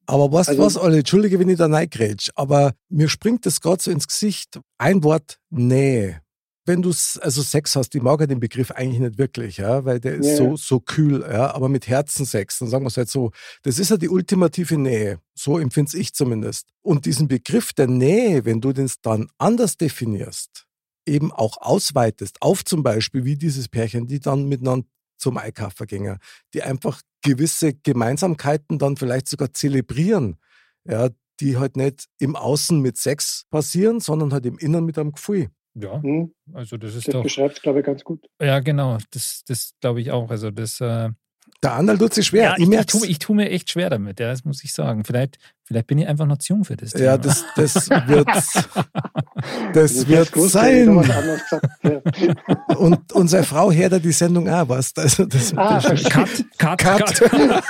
aber was, also, was, Olli, entschuldige, wenn ich da reingrätsch, aber mir springt das gerade so ins Gesicht. Ein Wort Nähe wenn du also Sex hast, ich mag ja den Begriff eigentlich nicht wirklich, ja, weil der ist ja. so, so kühl, ja, aber mit Herzensex, dann sagen wir es halt so, das ist ja die ultimative Nähe. So empfinde ich zumindest. Und diesen Begriff der Nähe, wenn du den dann anders definierst, eben auch ausweitest, auf zum Beispiel wie dieses Pärchen, die dann miteinander zum Einkaufen gingen, die einfach gewisse Gemeinsamkeiten dann vielleicht sogar zelebrieren, ja, die halt nicht im Außen mit Sex passieren, sondern halt im Inneren mit einem Gefühl. Ja, hm. also das ist das doch. beschreibt es, glaube ich, ganz gut. Ja, genau. Das, das glaube ich auch. Also das. Äh, der Anderl tut sich schwer. Ja, ich, ich, tue, ich tue mir echt schwer damit, ja, das muss ich sagen. Vielleicht, vielleicht bin ich einfach noch zu jung für das. Thema. Ja, das, das wird, (laughs) das wird sein. (laughs) Und unsere Frau hört ja die Sendung auch, was? Also das, ah, das cut, cut, cut. cut.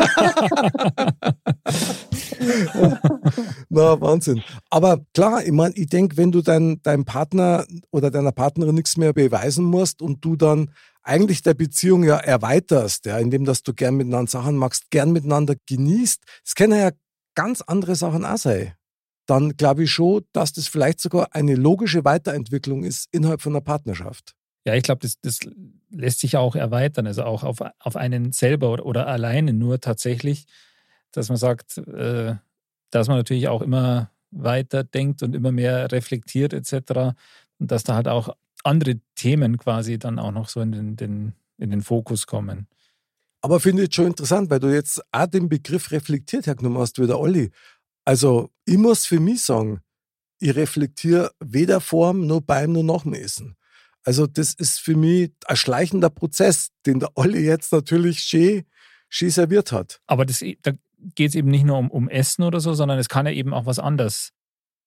(laughs) Na, Wahnsinn. Aber klar, ich meine, ich denke, wenn du dein, deinem Partner oder deiner Partnerin nichts mehr beweisen musst und du dann eigentlich der Beziehung ja erweiterst, ja, indem dass du gern miteinander Sachen machst, gern miteinander genießt. Es können ja ganz andere Sachen auch sein. Dann glaube ich schon, dass das vielleicht sogar eine logische Weiterentwicklung ist innerhalb von einer Partnerschaft. Ja, ich glaube, das, das lässt sich auch erweitern, also auch auf, auf einen selber oder, oder alleine nur tatsächlich, dass man sagt, äh, dass man natürlich auch immer weiter denkt und immer mehr reflektiert etc. Und dass da halt auch andere Themen quasi dann auch noch so in den, den, in den Fokus kommen. Aber finde ich schon interessant, weil du jetzt auch den Begriff reflektiert hergenommen hast, wie der Olli. Also, ich muss für mich sagen, ich reflektiere weder vorm noch beim noch nach dem Essen. Also, das ist für mich ein schleichender Prozess, den der Olli jetzt natürlich schön, schön serviert hat. Aber das, da geht es eben nicht nur um, um Essen oder so, sondern es kann ja eben auch was anderes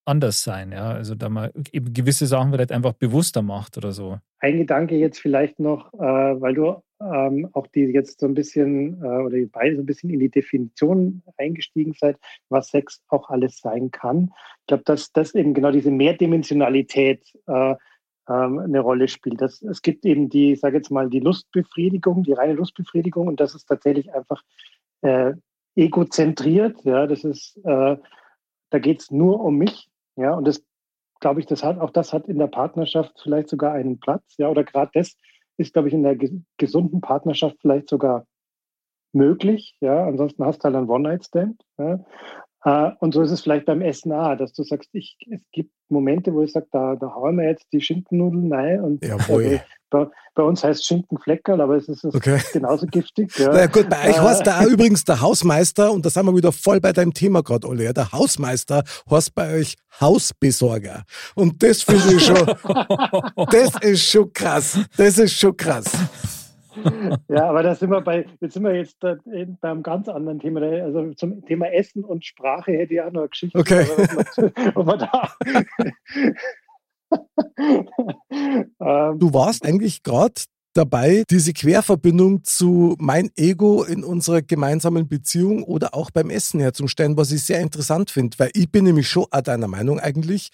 anders sein, ja. Also da man eben gewisse Sachen vielleicht einfach bewusster macht oder so. Ein Gedanke jetzt vielleicht noch, äh, weil du ähm, auch die jetzt so ein bisschen äh, oder ihr beide so ein bisschen in die Definition eingestiegen seid, was Sex auch alles sein kann. Ich glaube, dass das eben genau diese Mehrdimensionalität äh, ähm, eine Rolle spielt. Das, es gibt eben die, ich sage jetzt mal, die Lustbefriedigung, die reine Lustbefriedigung und das ist tatsächlich einfach äh, egozentriert. Ja, das ist, äh, da geht es nur um mich ja, und das glaube ich, das hat auch das hat in der Partnerschaft vielleicht sogar einen Platz. Ja, oder gerade das ist, glaube ich, in der gesunden Partnerschaft vielleicht sogar möglich. Ja, ansonsten hast du halt einen One-Night-Stand. Ja. Uh, und so ist es vielleicht beim Essen auch, dass du sagst, ich, es gibt Momente, wo ich sage, da, da hauen wir jetzt die Schinkennudeln rein. Und Jawohl. (laughs) Bei, bei, uns heißt Schinkenfleckerl, aber es ist, okay. genauso giftig. (laughs) Ja. Na gut, bei euch heißt da (laughs) auch übrigens der Hausmeister, und da sind wir wieder voll bei deinem Thema gerade, Ole. Der Hausmeister heißt bei euch Hausbesorger. Und das finde ich schon, das ist schon krass. Das ist schon krass. Ja, aber da sind wir bei, jetzt sind wir jetzt beim ganz anderen Thema. Also zum Thema Essen und Sprache hätte ich auch noch eine Geschichte. Okay. Aber, aber (laughs) da, (laughs) Ähm, du warst eigentlich gerade dabei, diese Querverbindung zu mein Ego in unserer gemeinsamen Beziehung oder auch beim Essen herzustellen, was ich sehr interessant finde, weil ich bin nämlich schon auch deiner Meinung eigentlich,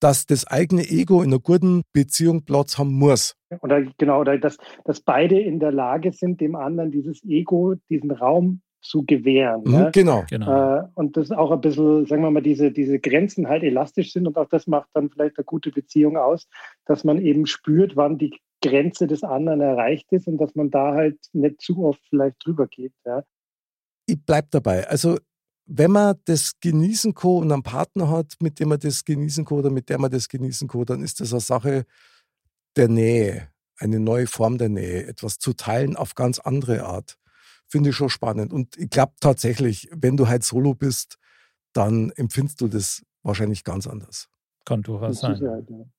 dass das eigene Ego in einer guten Beziehung Platz haben muss. Oder genau, oder dass, dass beide in der Lage sind, dem anderen dieses Ego, diesen Raum zu gewähren. Mhm, ne? Genau. genau. Äh, und das auch ein bisschen, sagen wir mal, diese, diese Grenzen halt elastisch sind und auch das macht dann vielleicht eine gute Beziehung aus, dass man eben spürt, wann die Grenze des anderen erreicht ist und dass man da halt nicht zu oft vielleicht drüber geht. Ja. Ich bleib dabei. Also wenn man das genießen kann und einen Partner hat, mit dem man das genießen kann oder mit der man das genießen kann, dann ist das eine Sache der Nähe, eine neue Form der Nähe, etwas zu teilen auf ganz andere Art finde ich schon spannend. Und ich glaube tatsächlich, wenn du halt solo bist, dann empfindest du das wahrscheinlich ganz anders. Kann durchaus sein.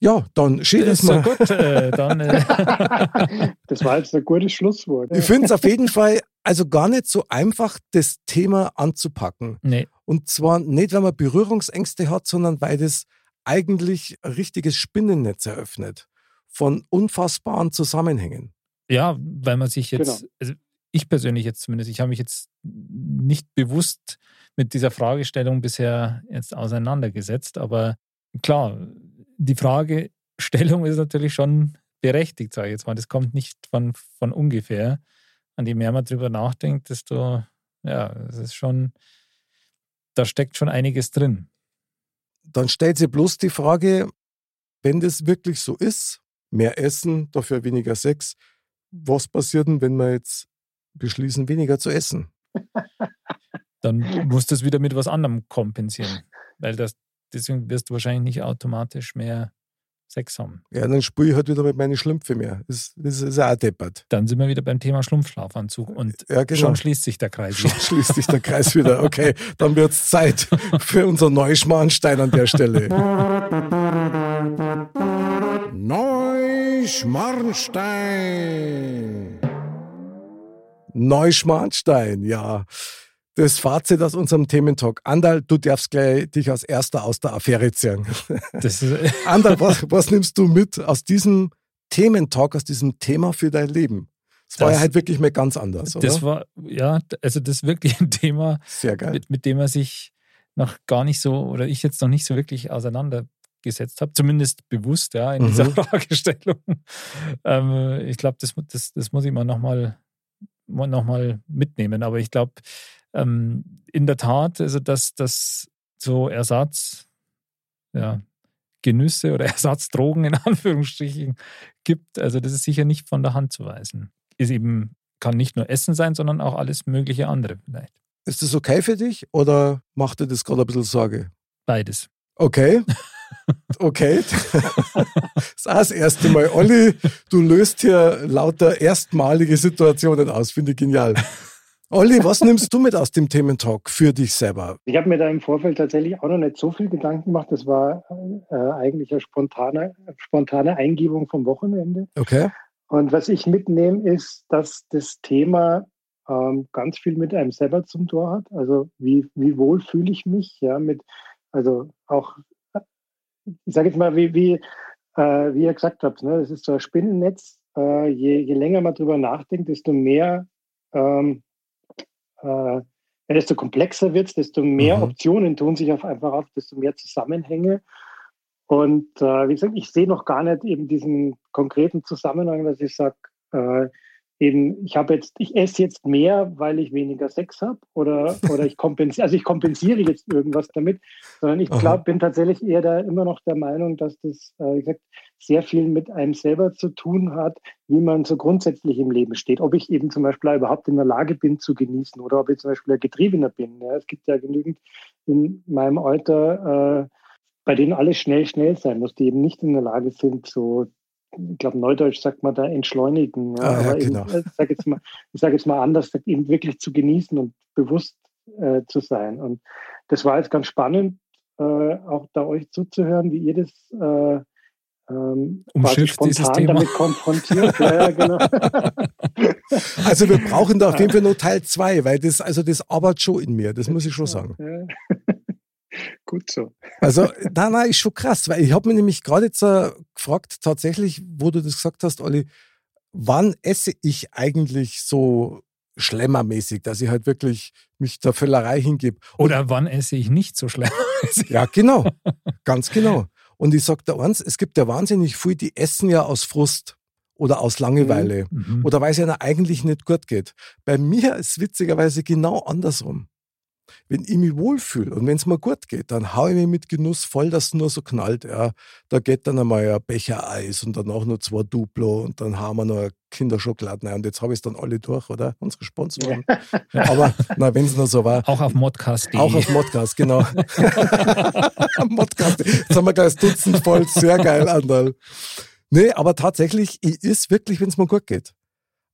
Ja, dann schön, dass wir. Gut, äh, dann, äh. (laughs) das war jetzt ein gutes Schlusswort. Ich finde es auf jeden Fall also gar nicht so einfach, das Thema anzupacken. Nee. Und zwar nicht, weil man Berührungsängste hat, sondern weil das eigentlich ein richtiges Spinnennetz eröffnet von unfassbaren Zusammenhängen. Ja, weil man sich jetzt, genau. also ich persönlich jetzt zumindest, ich habe mich jetzt nicht bewusst mit dieser Fragestellung bisher jetzt auseinandergesetzt, aber klar, die Fragestellung ist natürlich schon berechtigt, sage ich jetzt mal. Das kommt nicht von, von ungefähr. An je mehr man drüber nachdenkt, desto, ja, es ist schon, da steckt schon einiges drin. Dann stellt sich bloß die Frage, wenn das wirklich so ist, mehr essen, dafür weniger Sex. Was passiert denn, wenn wir jetzt beschließen, weniger zu essen? (laughs) Dann musst du es wieder mit was anderem kompensieren. Weil das, deswegen wirst du wahrscheinlich nicht automatisch mehr Sex haben. Ja, dann spüre ich halt wieder mit meinen Schlümpfe mehr. Das, das ist auch deppert. Dann sind wir wieder beim Thema Schlumpfschlafanzug und ja, genau. schon schließt sich der Kreis. Schon schließt sich der Kreis wieder. Okay, dann wird es Zeit für unser Neuschmarnstein an der Stelle. Neuschmarnstein. Neuschmarnstein, ja. Das Fazit aus unserem Thementalk. Andal, du darfst gleich dich als Erster aus der Affäre ziehen. (laughs) Andal, was, was, nimmst du mit aus diesem Thementalk, aus diesem Thema für dein Leben? Das, war ja halt wirklich mal ganz anders, oder? Das war, ja, also das ist wirklich ein Thema. Mit, mit dem man sich noch gar nicht so, oder ich jetzt noch nicht so wirklich auseinander gesetzt habe, zumindest bewusst, ja, in Mhm. dieser (laughs) Fragestellung. ähm, ich glaube, das, das, das muss ich mal nochmal noch mal mitnehmen. Aber ich glaube, ähm, in der Tat, also dass das so Ersatz, ja, Genüsse oder (laughs) Ersatzdrogen in Anführungsstrichen gibt, also das ist sicher nicht von der Hand zu weisen. Ist eben, kann nicht nur Essen sein, sondern auch alles mögliche andere vielleicht. Ist das okay für dich oder macht dir das gerade ein bisschen Sorge? Beides. Okay. (laughs) Okay. Das ist auch das erste Mal. Olli, du löst hier lauter erstmalige Situationen aus. Finde ich genial. Olli, was nimmst du mit aus dem Thementalk für dich selber? Ich habe mir da im Vorfeld tatsächlich auch noch nicht so viel Gedanken gemacht. Das war äh, eigentlich eine spontane, spontane Eingebung vom Wochenende. Okay. Und was ich mitnehme, ist, dass das Thema ähm, ganz viel mit einem selber zum Tor hat. Also wie, wie wohl fühle ich mich, ja, mit, also auch, ich sage jetzt mal, wie, wie, äh, wie ihr gesagt habt, ne, das ist so ein Spinnennetz. Äh, je, je länger man drüber nachdenkt, desto mehr, ähm, äh, desto komplexer wird es, desto mehr Mhm. Optionen tun sich auf einfach auf, desto mehr Zusammenhänge. Und äh, wie gesagt, ich sehe noch gar nicht eben diesen konkreten Zusammenhang, dass ich sage, äh, eben, ich habe jetzt, ich esse jetzt mehr, weil ich weniger Sex habe oder, (laughs) oder ich kompensiere, also ich kompensiere jetzt irgendwas damit, sondern ich glaube, bin tatsächlich eher da immer noch der Meinung, dass das, äh, wie gesagt, sehr viel mit einem selber zu tun hat, wie man so grundsätzlich im Leben steht. Ob ich eben zum Beispiel überhaupt in der Lage bin zu genießen oder ob ich zum Beispiel ein Getriebener bin. Ja, es gibt ja genügend in meinem Alter, äh, bei denen alles schnell, schnell sein muss, die eben nicht in der Lage sind, so, ich glaube, Neudeutsch sagt man da entschleunigen. Ja, Ah, ja, aber eben, genau. äh, ich sage jetzt, mal- ich sag jetzt mal anders, eben wirklich zu genießen und bewusst äh, zu sein. Und das war jetzt ganz spannend, äh, auch da euch zuzuhören, wie ihr das äh, ähm, quasi Umschifft dieses spontan Thema. damit konfrontiert. ja, ja, genau. (laughs) Also wir brauchen da auf jeden Fall noch Teil zwei, weil das, also das arbeitet schon in mir, das muss ich schon sagen. Ja. (laughs) Gut so. Also, nein, nein, ist schon krass, weil ich habe mich nämlich gerade jetzt äh, gefragt, tatsächlich, wo du das gesagt hast, Olli, wann esse ich eigentlich so schlemmermäßig, dass ich halt wirklich mich der Völlerei hingebe? Oder wann esse ich nicht so schlecht? Ja, genau, (laughs) ganz genau. Und ich sag dir eins, es gibt ja wahnsinnig viel, die essen ja aus Frust oder aus Langeweile Mhm. oder weil es ihnen eigentlich nicht gut geht. Bei mir ist witzigerweise genau andersrum. Wenn ich mich wohlfühle und wenn es mir gut geht, dann haue ich mich mit Genuss voll, dass es nur so knallt. Ja. Da geht dann einmal ein Becher Eis und danach noch zwei Duplo und dann haben wir noch eine Kinderschokolade rein. Und jetzt habe ich es dann alle durch, oder? Unsere Sponsoren. Aber na, wenn es nur so war. Auch auf modcast.de. Auch auf Modcast, genau. (laughs) Modcast. Jetzt haben wir gleich das Dutzend voll. Sehr geil, Andal. Nee, aber tatsächlich, ich ist wirklich, wenn es mir gut geht.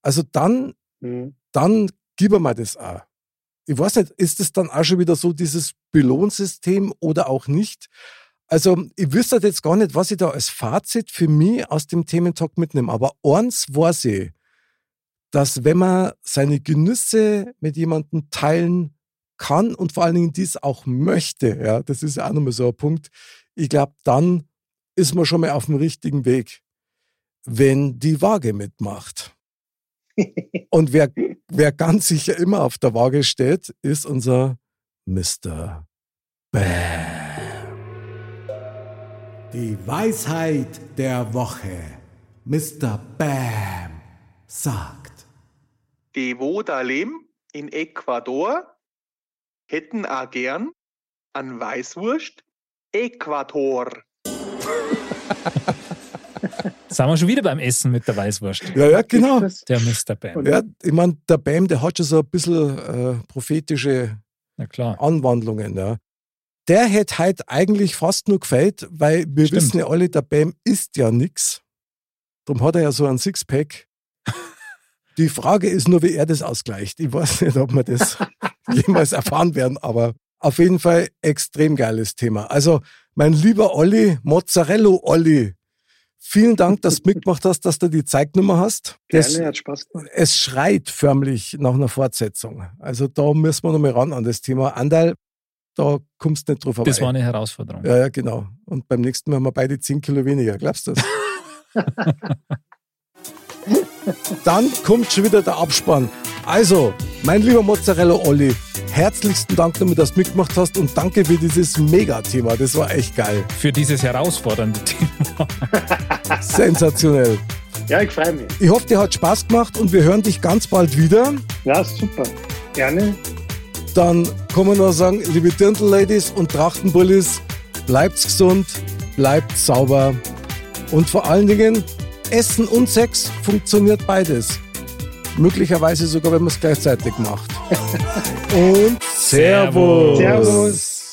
Also dann, Mhm. dann gib mir das auch. Ich weiß nicht, ist es dann auch schon wieder so dieses Belohnsystem oder auch nicht? Also, ich wüsste jetzt gar nicht, was ich da als Fazit für mich aus dem Thementalk mitnehme. Aber eins weiß ich, dass wenn man seine Genüsse mit jemandem teilen kann und vor allen Dingen dies auch möchte, ja, das ist ja auch nochmal so ein Punkt, ich glaube, dann ist man schon mal auf dem richtigen Weg, wenn die Waage mitmacht. Und wer, wer ganz sicher immer auf der Waage steht, ist unser Mr. Bam. Die Weisheit der Woche. Mr. Bam sagt. Die, wo da leben, in Ecuador, hätten auch gern an Weißwurst Äquator. (laughs) Sind wir schon wieder beim Essen mit der Weißwurst. Ja, ja, genau. Der Mr. Bam. Ja, ich meine, der Bam, der hat schon so ein bisschen äh, prophetische Na klar. Anwandlungen. Ja. Der hätte halt eigentlich fast nur gefällt, weil wir Stimmt. wissen ja alle, der Bam isst ja nix. Darum hat er ja so ein Sixpack. (laughs) Die Frage ist nur, wie er das ausgleicht. Ich weiß nicht, ob wir das (laughs) jemals erfahren werden, aber auf jeden Fall extrem geiles Thema. Also, mein lieber Olli, Mozzarella Olli, vielen Dank, dass du mitgemacht hast, dass du die Zeignummer hast. Das- Gerne, hat Spaß gemacht. es schreit förmlich nach einer Fortsetzung. Also da müssen wir nochmal ran an das Thema. Andal, da kommst du nicht drauf vorbei. Das war eine Herausforderung. ja, ja, genau. Und beim nächsten Mal haben wir beide 10 Kilo weniger. Glaubst du das? (laughs) Dann kommt schon wieder der Abspann. Also, mein lieber Mozzarella Olli, herzlichsten Dank damit, dass du mitgemacht hast und danke für dieses Mega-Thema. Das war echt geil. Für dieses herausfordernde Thema. (laughs) Sensationell. Ja, ich freue mich. Ich hoffe, dir hat Spaß gemacht und wir hören dich ganz bald wieder. Ja, super. Gerne. Dann kann man nur sagen, liebe Dirndl-Ladies und Trachtenbullis, bleibt gesund, bleibt sauber und vor allen Dingen, Essen und Sex funktioniert beides. Möglicherweise sogar, wenn man es gleichzeitig macht. (laughs) und Servus. Servus.